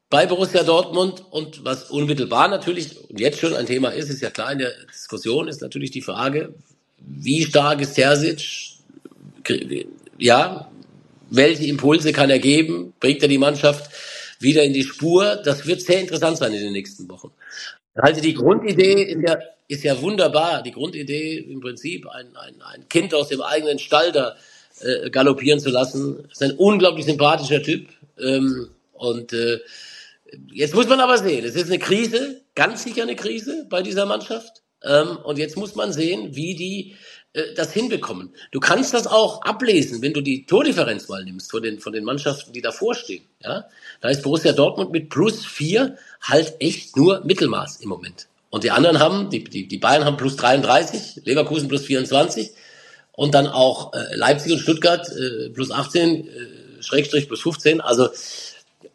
bei Borussia Dortmund und was unmittelbar natürlich jetzt schon ein Thema ist, ist ja klar in der Diskussion, ist natürlich die Frage, wie stark ist Terzic, ja, welche Impulse kann er geben, bringt er die Mannschaft wieder in die Spur, das wird sehr interessant sein in den nächsten Wochen. Also die Grundidee ist ja, ist ja wunderbar, die Grundidee im Prinzip ein, ein, ein Kind aus dem eigenen Stall da äh, galoppieren zu lassen, ist ein unglaublich sympathischer Typ ähm, und äh, Jetzt muss man aber sehen, es ist eine Krise, ganz sicher eine Krise bei dieser Mannschaft. Ähm, und jetzt muss man sehen, wie die äh, das hinbekommen. Du kannst das auch ablesen, wenn du die Tordifferenz mal nimmst von den, von den Mannschaften, die davor stehen. Ja? Da ist Borussia Dortmund mit plus vier halt echt nur Mittelmaß im Moment. Und die anderen haben, die, die, die Bayern haben plus 33, Leverkusen plus 24 und dann auch äh, Leipzig und Stuttgart äh, plus 18, äh, Schrägstrich plus 15. Also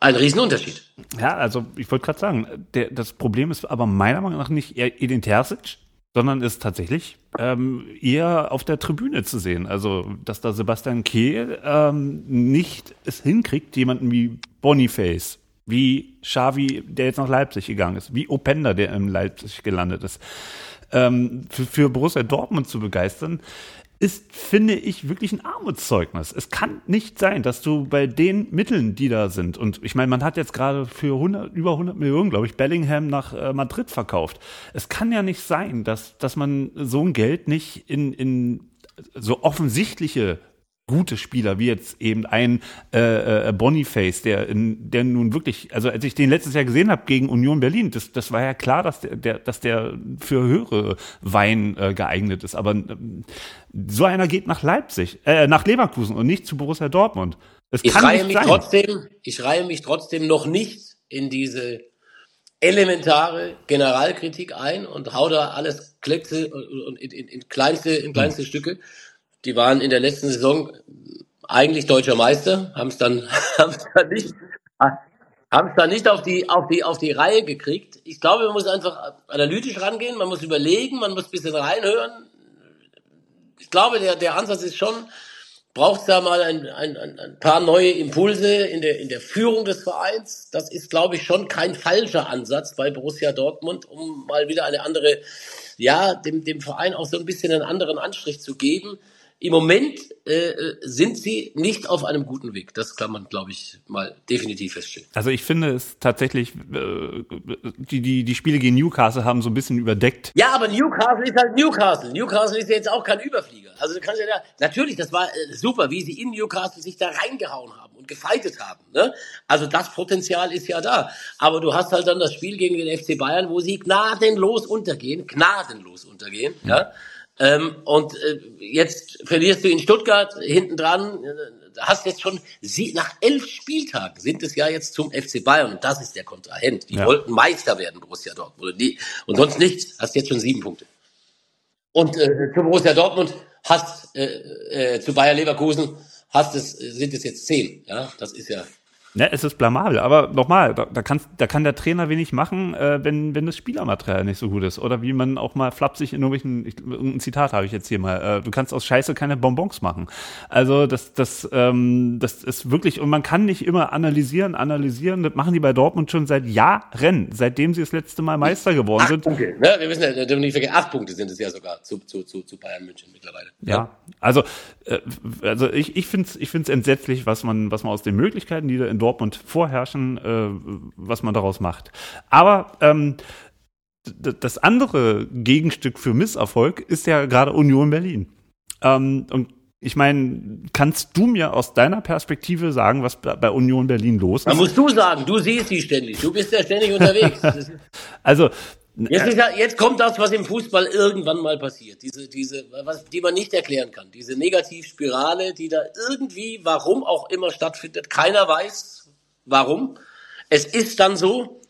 ein Riesenunterschied. Ja, also ich wollte gerade sagen, der, das Problem ist aber meiner Meinung nach nicht Edin Terzic, sondern ist tatsächlich ähm, eher auf der Tribüne zu sehen. Also, dass da Sebastian Kehl ähm, nicht es hinkriegt, jemanden wie Boniface, wie Xavi, der jetzt nach Leipzig gegangen ist, wie Openda, der in Leipzig gelandet ist, ähm, für, für Borussia Dortmund zu begeistern, ist, finde ich, wirklich ein Armutszeugnis. Es kann nicht sein, dass du bei den Mitteln, die da sind, und ich meine, man hat jetzt gerade für 100, über 100 Millionen, glaube ich, Bellingham nach äh, Madrid verkauft. Es kann ja nicht sein, dass, dass man so ein Geld nicht in, in so offensichtliche gute Spieler, wie jetzt eben ein äh, äh, Boniface, der, in, der nun wirklich, also als ich den letztes Jahr gesehen habe gegen Union Berlin, das, das war ja klar, dass der, der, dass der für höhere Wein äh, geeignet ist. Aber äh, so einer geht nach Leipzig, äh, nach Leverkusen und nicht zu Borussia Dortmund. Das ich reihe mich sein. trotzdem, ich reihe mich trotzdem noch nicht in diese elementare Generalkritik ein und hau da alles Kleckse und in, in, in kleinste, in kleinste Stücke. Die waren in der letzten Saison eigentlich deutscher Meister, haben es dann, haben's dann nicht, haben es dann nicht auf die, auf die, auf die Reihe gekriegt. Ich glaube, man muss einfach analytisch rangehen, man muss überlegen, man muss ein bisschen reinhören. Ich glaube, der, der Ansatz ist schon, braucht es da mal ein, ein, ein paar neue Impulse in der, in der Führung des Vereins. Das ist, glaube ich, schon kein falscher Ansatz bei Borussia Dortmund, um mal wieder eine andere, ja, dem, dem Verein auch so ein bisschen einen anderen Anstrich zu geben. Im Moment äh, sind sie nicht auf einem guten Weg. Das kann man, glaube ich, mal definitiv feststellen. Also ich finde es tatsächlich, äh, die, die, die Spiele gegen Newcastle haben so ein bisschen überdeckt. Ja, aber Newcastle ist halt Newcastle. Newcastle ist ja jetzt auch kein Überflieger. Also du kannst ja da, natürlich, das war äh, super, wie sie in Newcastle sich da reingehauen haben und gefeitet haben. Ne? Also das Potenzial ist ja da. Aber du hast halt dann das Spiel gegen den FC Bayern, wo sie gnadenlos untergehen, gnadenlos untergehen. Mhm. Ja? Ähm, und äh, jetzt verlierst du in Stuttgart hinten dran, äh, hast jetzt schon sie, nach elf Spieltagen sind es ja jetzt zum FC Bayern und das ist der Kontrahent. Die ja. wollten Meister werden, Borussia Dortmund. Die, und sonst nichts, hast jetzt schon sieben Punkte. Und äh, zu Borussia Dortmund hast äh, äh, zu Bayer Leverkusen hast es sind es jetzt zehn. Ja, das ist ja Ne, es ist blamabel, aber nochmal, da, da, kann, da kann der Trainer wenig machen, äh, wenn, wenn das Spielermaterial nicht so gut ist. Oder wie man auch mal flapsig in irgendwelchen, ich, irgendein Zitat habe ich jetzt hier mal, äh, du kannst aus Scheiße keine Bonbons machen. Also das, das, ähm, das ist wirklich, und man kann nicht immer analysieren, analysieren, das machen die bei Dortmund schon seit Jahren, seitdem sie das letzte Mal Meister geworden acht sind. Punkte, ne? Wir wissen ja, dürfen nicht vergessen, acht Punkte sind es ja sogar zu, zu, zu, zu Bayern München mittlerweile. Ja, ja. also, äh, also ich, ich finde es ich find's entsetzlich, was man, was man aus den Möglichkeiten, die da in Dortmund vorherrschen, äh, was man daraus macht. Aber ähm, das andere Gegenstück für Misserfolg ist ja gerade Union Berlin. Ähm, und ich meine, kannst du mir aus deiner Perspektive sagen, was bei Union Berlin los ist? Da musst du sagen, du siehst sie ständig, du bist ja ständig unterwegs. also Jetzt, ja, jetzt, kommt das, was im Fußball irgendwann mal passiert. Diese, diese, was, die man nicht erklären kann. Diese Negativspirale, die da irgendwie, warum auch immer stattfindet. Keiner weiß, warum. Es ist dann so.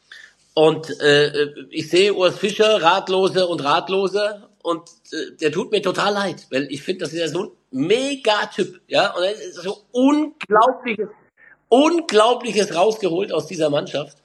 Und äh, ich sehe Urs Fischer ratloser und ratloser. Und äh, der tut mir total leid, weil ich finde, das ist ja so ein Megatyp. Ja, und er ist so unglaubliches, unglaubliches rausgeholt aus dieser Mannschaft.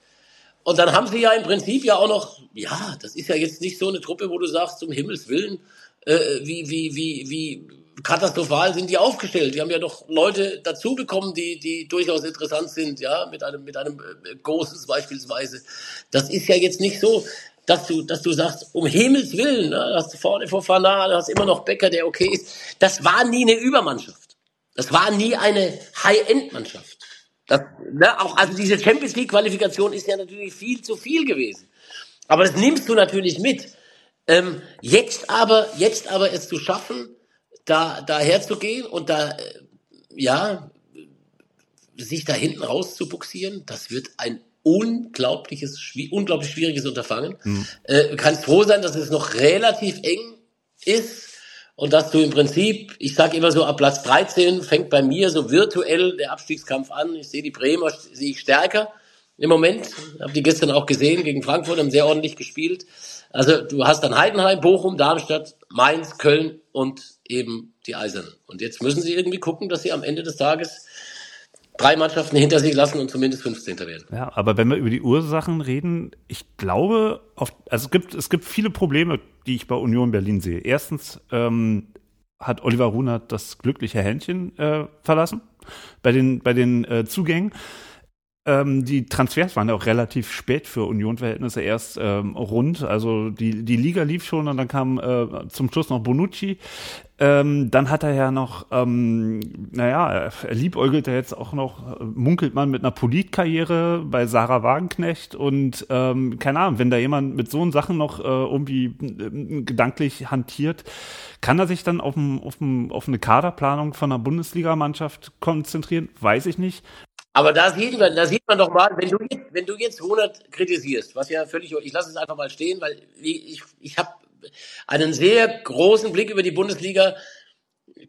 Und dann haben sie ja im Prinzip ja auch noch, ja, das ist ja jetzt nicht so eine Truppe, wo du sagst, zum Himmels Willen, äh, wie, wie, wie, wie katastrophal sind die aufgestellt. Die haben ja doch Leute dazu bekommen, die, die durchaus interessant sind, ja, mit einem, mit einem äh, Großes beispielsweise. Das ist ja jetzt nicht so, dass du, dass du sagst, um Himmels Willen, ne, hast du vorne vor Fanal, hast immer noch Becker, der okay ist. Das war nie eine Übermannschaft. Das war nie eine High-End-Mannschaft. Das, ne, auch, also diese Champions League Qualifikation ist ja natürlich viel zu viel gewesen. Aber das nimmst du natürlich mit. Ähm, jetzt aber, jetzt aber es zu schaffen, da, da herzugehen und da, äh, ja, sich da hinten raus zu buxieren, das wird ein unglaubliches, unglaublich schwieriges Unterfangen. Mhm. Äh, kannst froh sein, dass es noch relativ eng ist und dass du im Prinzip, ich sage immer so, ab Platz 13 fängt bei mir so virtuell der Abstiegskampf an. Ich sehe die Bremer sehe ich stärker im Moment. Habe die gestern auch gesehen gegen Frankfurt, haben sehr ordentlich gespielt. Also du hast dann Heidenheim, Bochum, Darmstadt, Mainz, Köln und eben die Eisernen. Und jetzt müssen sie irgendwie gucken, dass sie am Ende des Tages drei Mannschaften hinter sich lassen und zumindest 15. werden. Ja, aber wenn wir über die Ursachen reden, ich glaube, auf, also es gibt, es gibt viele Probleme, die ich bei Union Berlin sehe. Erstens ähm, hat Oliver Runert das glückliche Händchen äh, verlassen bei den, bei den äh, Zugängen. Ähm, die Transfers waren ja auch relativ spät für Union-Verhältnisse erst ähm, rund. Also die, die Liga lief schon und dann kam äh, zum Schluss noch Bonucci. Ähm, dann hat er ja noch, ähm, naja, er liebäugelt ja jetzt auch noch, munkelt man mit einer Politkarriere bei Sarah Wagenknecht und ähm, keine Ahnung, wenn da jemand mit so Sachen noch äh, irgendwie äh, gedanklich hantiert, kann er sich dann auf, ein, auf, auf eine Kaderplanung von einer Bundesligamannschaft konzentrieren? Weiß ich nicht. Aber da sieht man, da sieht man doch mal, wenn du jetzt, wenn du jetzt 100 kritisierst, was ja völlig, ich lasse es einfach mal stehen, weil ich, ich habe einen sehr großen Blick über die Bundesliga.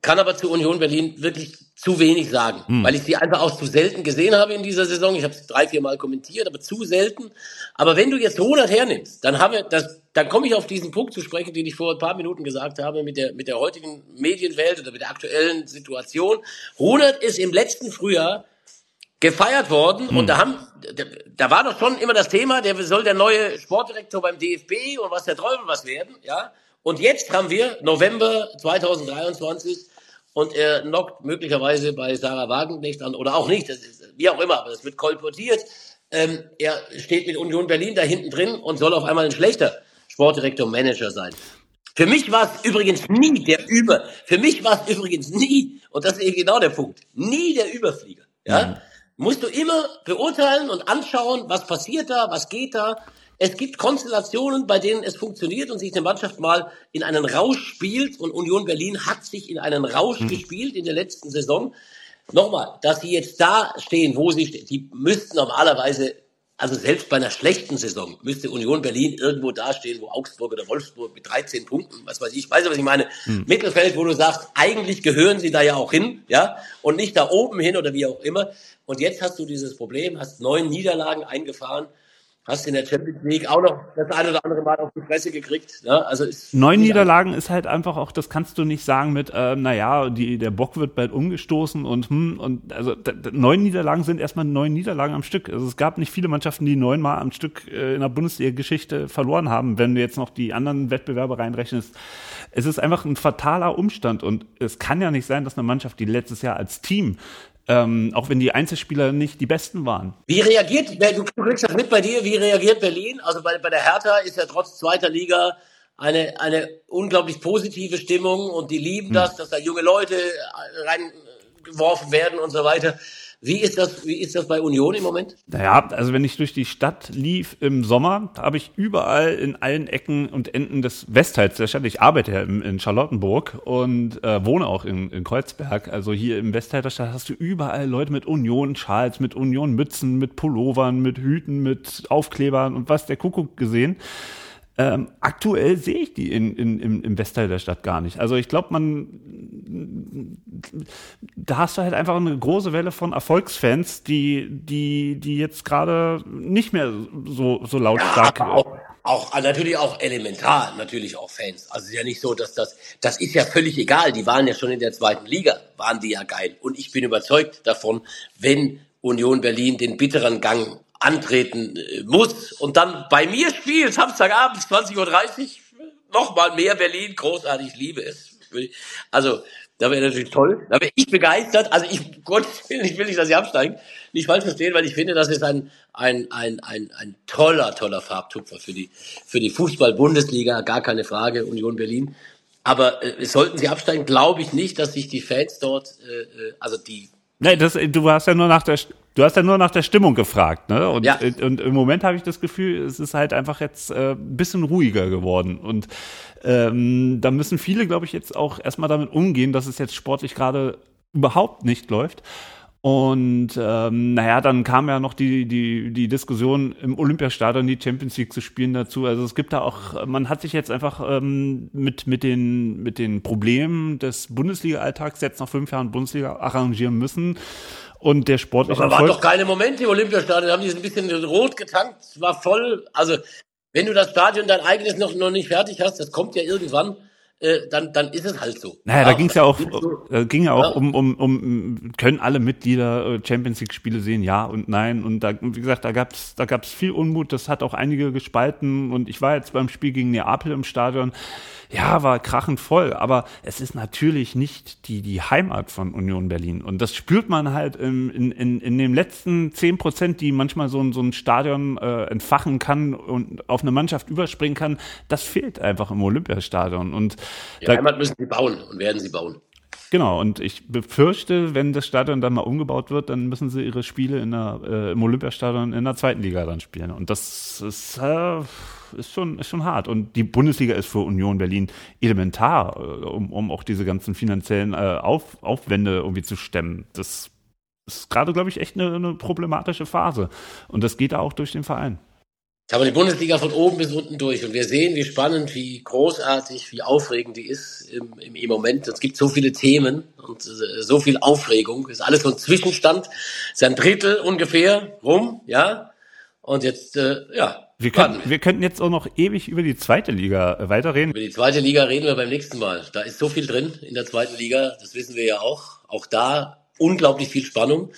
kann aber zu Union Berlin wirklich zu wenig sagen, hm. weil ich sie einfach auch zu selten gesehen habe in dieser Saison. Ich habe sie drei, vier Mal kommentiert, aber zu selten. Aber wenn du jetzt 100 hernimmst, dann haben wir das, dann komme ich auf diesen Punkt zu sprechen, den ich vor ein paar Minuten gesagt habe mit der mit der heutigen Medienwelt oder mit der aktuellen Situation. 100 ist im letzten Frühjahr gefeiert worden hm. und da haben da war doch schon immer das Thema, der soll der neue Sportdirektor beim DFB und was der Teufel was werden, ja? Und jetzt haben wir November 2023 und er knockt möglicherweise bei Sarah Wagenknecht an oder auch nicht, das ist, wie auch immer, aber das wird kolportiert. Ähm, er steht mit Union Berlin da hinten drin und soll auf einmal ein schlechter Sportdirektor Manager sein. Für mich war es übrigens nie der Über, für mich war es übrigens nie, und das ist eben genau der Punkt, nie der Überflieger. Ja? Mhm. Musst du immer beurteilen und anschauen, was passiert da, was geht da, es gibt Konstellationen, bei denen es funktioniert und sich eine Mannschaft mal in einen Rausch spielt. Und Union Berlin hat sich in einen Rausch mhm. gespielt in der letzten Saison. Nochmal, dass sie jetzt da stehen, wo sie stehen, die müssten normalerweise, also selbst bei einer schlechten Saison, müsste Union Berlin irgendwo dastehen, wo Augsburg oder Wolfsburg mit 13 Punkten, was weiß ich, weiß du, was ich meine, mhm. Mittelfeld, wo du sagst, eigentlich gehören sie da ja auch hin, ja, und nicht da oben hin oder wie auch immer. Und jetzt hast du dieses Problem, hast neun Niederlagen eingefahren hast in der Champions League auch noch das eine oder andere Mal auf die Fresse gekriegt. Ne? Also neun Niederlagen ist halt einfach auch, das kannst du nicht sagen mit, äh, naja, die, der Bock wird bald umgestoßen und hm, und also neun Niederlagen sind erstmal neun Niederlagen am Stück. Also es gab nicht viele Mannschaften, die neunmal am Stück äh, in der Bundesliga-Geschichte verloren haben, wenn du jetzt noch die anderen Wettbewerbe reinrechnest. Es ist einfach ein fataler Umstand und es kann ja nicht sein, dass eine Mannschaft, die letztes Jahr als Team ähm, auch wenn die Einzelspieler nicht die besten waren. Wie reagiert, du kriegst das mit bei dir, wie reagiert Berlin? Also bei, bei der Hertha ist ja trotz zweiter Liga eine, eine unglaublich positive Stimmung und die lieben hm. das, dass da junge Leute reingeworfen werden und so weiter. Wie ist das, wie ist das bei Union im Moment? Naja, also wenn ich durch die Stadt lief im Sommer, habe ich überall in allen Ecken und Enden des Westteils der Stadt, ich arbeite ja in, in Charlottenburg und äh, wohne auch in, in Kreuzberg, also hier im Westteil der Stadt hast du überall Leute mit Union-Schals, mit Union-Mützen, mit Pullovern, mit Hüten, mit Aufklebern und was der Kuckuck gesehen. Ähm, aktuell sehe ich die in, in, im, im Westteil der Stadt gar nicht. Also ich glaube, man, da hast du halt einfach eine große Welle von Erfolgsfans, die, die, die jetzt gerade nicht mehr so, so lautstark. Ja, auch, auch, natürlich auch elementar, natürlich auch Fans. Also es ist ja nicht so, dass das, das ist ja völlig egal. Die waren ja schon in der zweiten Liga, waren die ja geil. Und ich bin überzeugt davon, wenn Union Berlin den bitteren Gang antreten äh, muss. Und dann bei mir spielt, Samstagabend 20.30 Uhr, nochmal mehr Berlin, großartig, liebe es. Also, da wäre natürlich toll, da wäre ich begeistert, also ich, Gott, ich will nicht, dass sie absteigen, nicht falsch verstehen, weil ich finde, das ist ein, ein, ein, ein, ein toller, toller Farbtupfer für die, für die Fußball-Bundesliga, gar keine Frage, Union Berlin. Aber äh, sollten sie absteigen, glaube ich nicht, dass sich die Fans dort, äh, äh also die Nee, das, du hast ja nur nach der, du hast ja nur nach der Stimmung gefragt, ne? Und, ja. und im Moment habe ich das Gefühl, es ist halt einfach jetzt äh, ein bisschen ruhiger geworden. Und ähm, da müssen viele, glaube ich, jetzt auch erstmal damit umgehen, dass es jetzt sportlich gerade überhaupt nicht läuft. Und ähm, naja, dann kam ja noch die, die, die Diskussion, im Olympiastadion die Champions League zu spielen dazu. Also es gibt da auch, man hat sich jetzt einfach ähm, mit, mit, den, mit den Problemen des Bundesliga-Alltags jetzt nach fünf Jahren Bundesliga arrangieren müssen. Und der sportliche Aber waren doch keine Momente im Olympiastadion, haben die ein bisschen rot getankt, war voll. Also wenn du das Stadion dein eigenes noch, noch nicht fertig hast, das kommt ja irgendwann äh, dann, dann ist es halt so. Naja, da ging es ja auch, äh, ging ja auch ja. Um, um, um, können alle Mitglieder äh, Champions League Spiele sehen, ja und nein. Und da, wie gesagt, da gab's da gab's viel Unmut, das hat auch einige gespalten. Und ich war jetzt beim Spiel gegen Neapel im Stadion ja, war krachend voll, aber es ist natürlich nicht die, die Heimat von Union Berlin. Und das spürt man halt in, in, in, in den letzten zehn Prozent, die manchmal so, ein so ein Stadion äh, entfachen kann und auf eine Mannschaft überspringen kann. Das fehlt einfach im Olympiastadion. Und die da, Heimat müssen sie bauen und werden sie bauen. Genau, und ich befürchte, wenn das Stadion dann mal umgebaut wird, dann müssen sie ihre Spiele in der, äh, im Olympiastadion in der zweiten Liga dann spielen. Und das ist, äh, ist, schon, ist schon hart. Und die Bundesliga ist für Union Berlin elementar, äh, um, um auch diese ganzen finanziellen äh, Auf, Aufwände irgendwie zu stemmen. Das ist gerade, glaube ich, echt eine, eine problematische Phase. Und das geht auch durch den Verein. Haben wir die Bundesliga von oben bis unten durch und wir sehen, wie spannend, wie großartig, wie aufregend die ist im, im, im Moment. Es gibt so viele Themen und äh, so viel Aufregung. Es ist alles so ein Zwischenstand. Es ist ein Drittel ungefähr rum, ja. Und jetzt, äh, ja. Wir könnten, wir könnten jetzt auch noch ewig über die zweite Liga äh, weiterreden. Über die zweite Liga reden wir beim nächsten Mal. Da ist so viel drin in der zweiten Liga, das wissen wir ja auch. Auch da unglaublich viel Spannung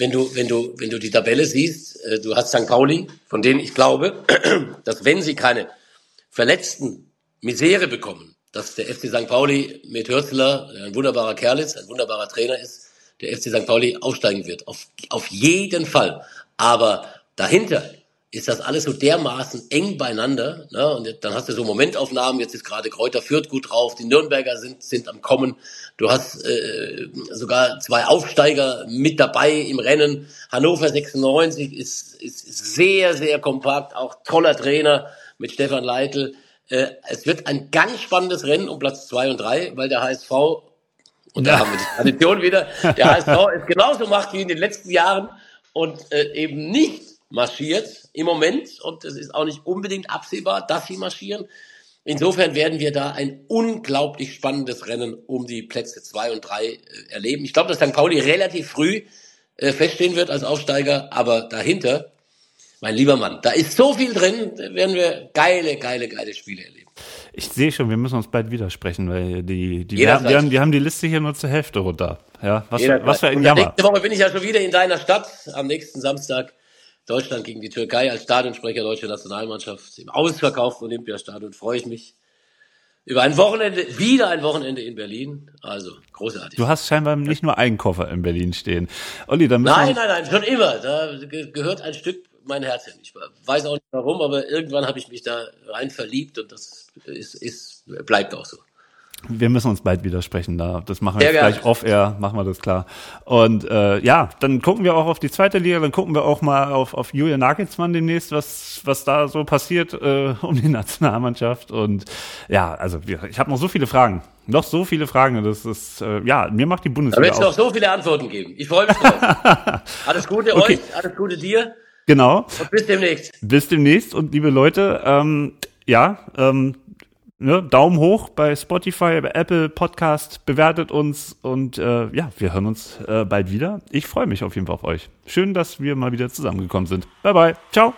wenn du, wenn du, wenn du die Tabelle siehst, äh, du hast St. Pauli, von denen ich glaube, dass wenn sie keine verletzten Misere bekommen, dass der FC St. Pauli mit Hürzler, ein wunderbarer Kerl ist, ein wunderbarer Trainer ist, der FC St. Pauli aufsteigen wird. Auf, auf jeden Fall. Aber dahinter ist das alles so dermaßen eng beieinander. Ne? Und dann hast du so Momentaufnahmen, jetzt ist gerade Kräuter Fürth gut drauf, die Nürnberger sind, sind am Kommen. Du hast äh, sogar zwei Aufsteiger mit dabei im Rennen. Hannover 96 ist, ist, ist sehr, sehr kompakt, auch toller Trainer mit Stefan Leitl. Äh, es wird ein ganz spannendes Rennen um Platz zwei und drei, weil der HSV, und da haben wir die Tradition wieder, der HSV es genauso macht wie in den letzten Jahren und äh, eben nicht marschiert im Moment und es ist auch nicht unbedingt absehbar, dass sie marschieren. Insofern werden wir da ein unglaublich spannendes Rennen um die Plätze zwei und drei äh, erleben. Ich glaube, dass St. Pauli relativ früh äh, feststehen wird als Aufsteiger, aber dahinter, mein lieber Mann, da ist so viel drin, da werden wir geile, geile, geile Spiele erleben. Ich sehe schon, wir müssen uns bald widersprechen, weil die, die, wir, wir, haben, die haben die Liste hier nur zur Hälfte runter. Ja, was, was für ein Jammer. Nächste Woche bin ich ja schon wieder in deiner Stadt am nächsten Samstag Deutschland gegen die Türkei als Stadionsprecher deutscher Nationalmannschaft im ausverkauften Olympiastadion freue ich mich über ein Wochenende, wieder ein Wochenende in Berlin. Also großartig. Du hast scheinbar nicht nur einen Koffer in Berlin stehen. Olli, dann Nein, nein, nein, schon immer. Da gehört ein Stück mein Herz hin. Ich weiß auch nicht warum, aber irgendwann habe ich mich da rein verliebt und das ist, ist, bleibt auch so. Wir müssen uns bald widersprechen da. Das machen wir jetzt gleich off-air, machen wir das klar. Und äh, ja, dann gucken wir auch auf die zweite Liga, dann gucken wir auch mal auf, auf Julian Nagelsmann demnächst, was, was da so passiert äh, um die Nationalmannschaft. Und ja, also wir, ich habe noch so viele Fragen. Noch so viele Fragen. Das ist, äh, ja, mir macht die Bundesliga. Da wird es noch so viele Antworten geben. Ich freue mich drauf. alles Gute okay. euch, alles Gute dir. Genau. Und bis demnächst. Bis demnächst und liebe Leute, ähm, ja, ähm, ne, Daumen hoch bei Spotify, bei Apple Podcast, bewertet uns und äh, ja, wir hören uns äh, bald wieder. Ich freue mich auf jeden Fall auf euch. Schön, dass wir mal wieder zusammengekommen sind. Bye bye. Ciao.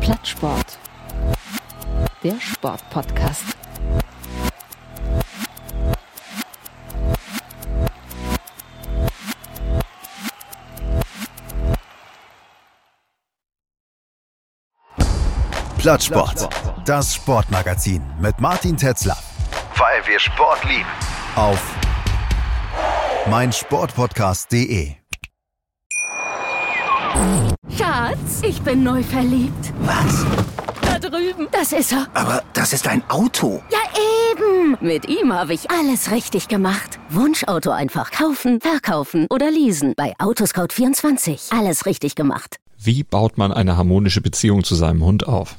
Plattsport. Der Sportpodcast. Plattsport. Das Sportmagazin mit Martin Tetzler. Weil wir Sport lieben. Auf meinsportpodcast.de. Schatz, ich bin neu verliebt. Was? Da drüben. Das ist er. Aber das ist ein Auto. Ja, eben. Mit ihm habe ich alles richtig gemacht. Wunschauto einfach kaufen, verkaufen oder leasen. Bei Autoscout24. Alles richtig gemacht. Wie baut man eine harmonische Beziehung zu seinem Hund auf?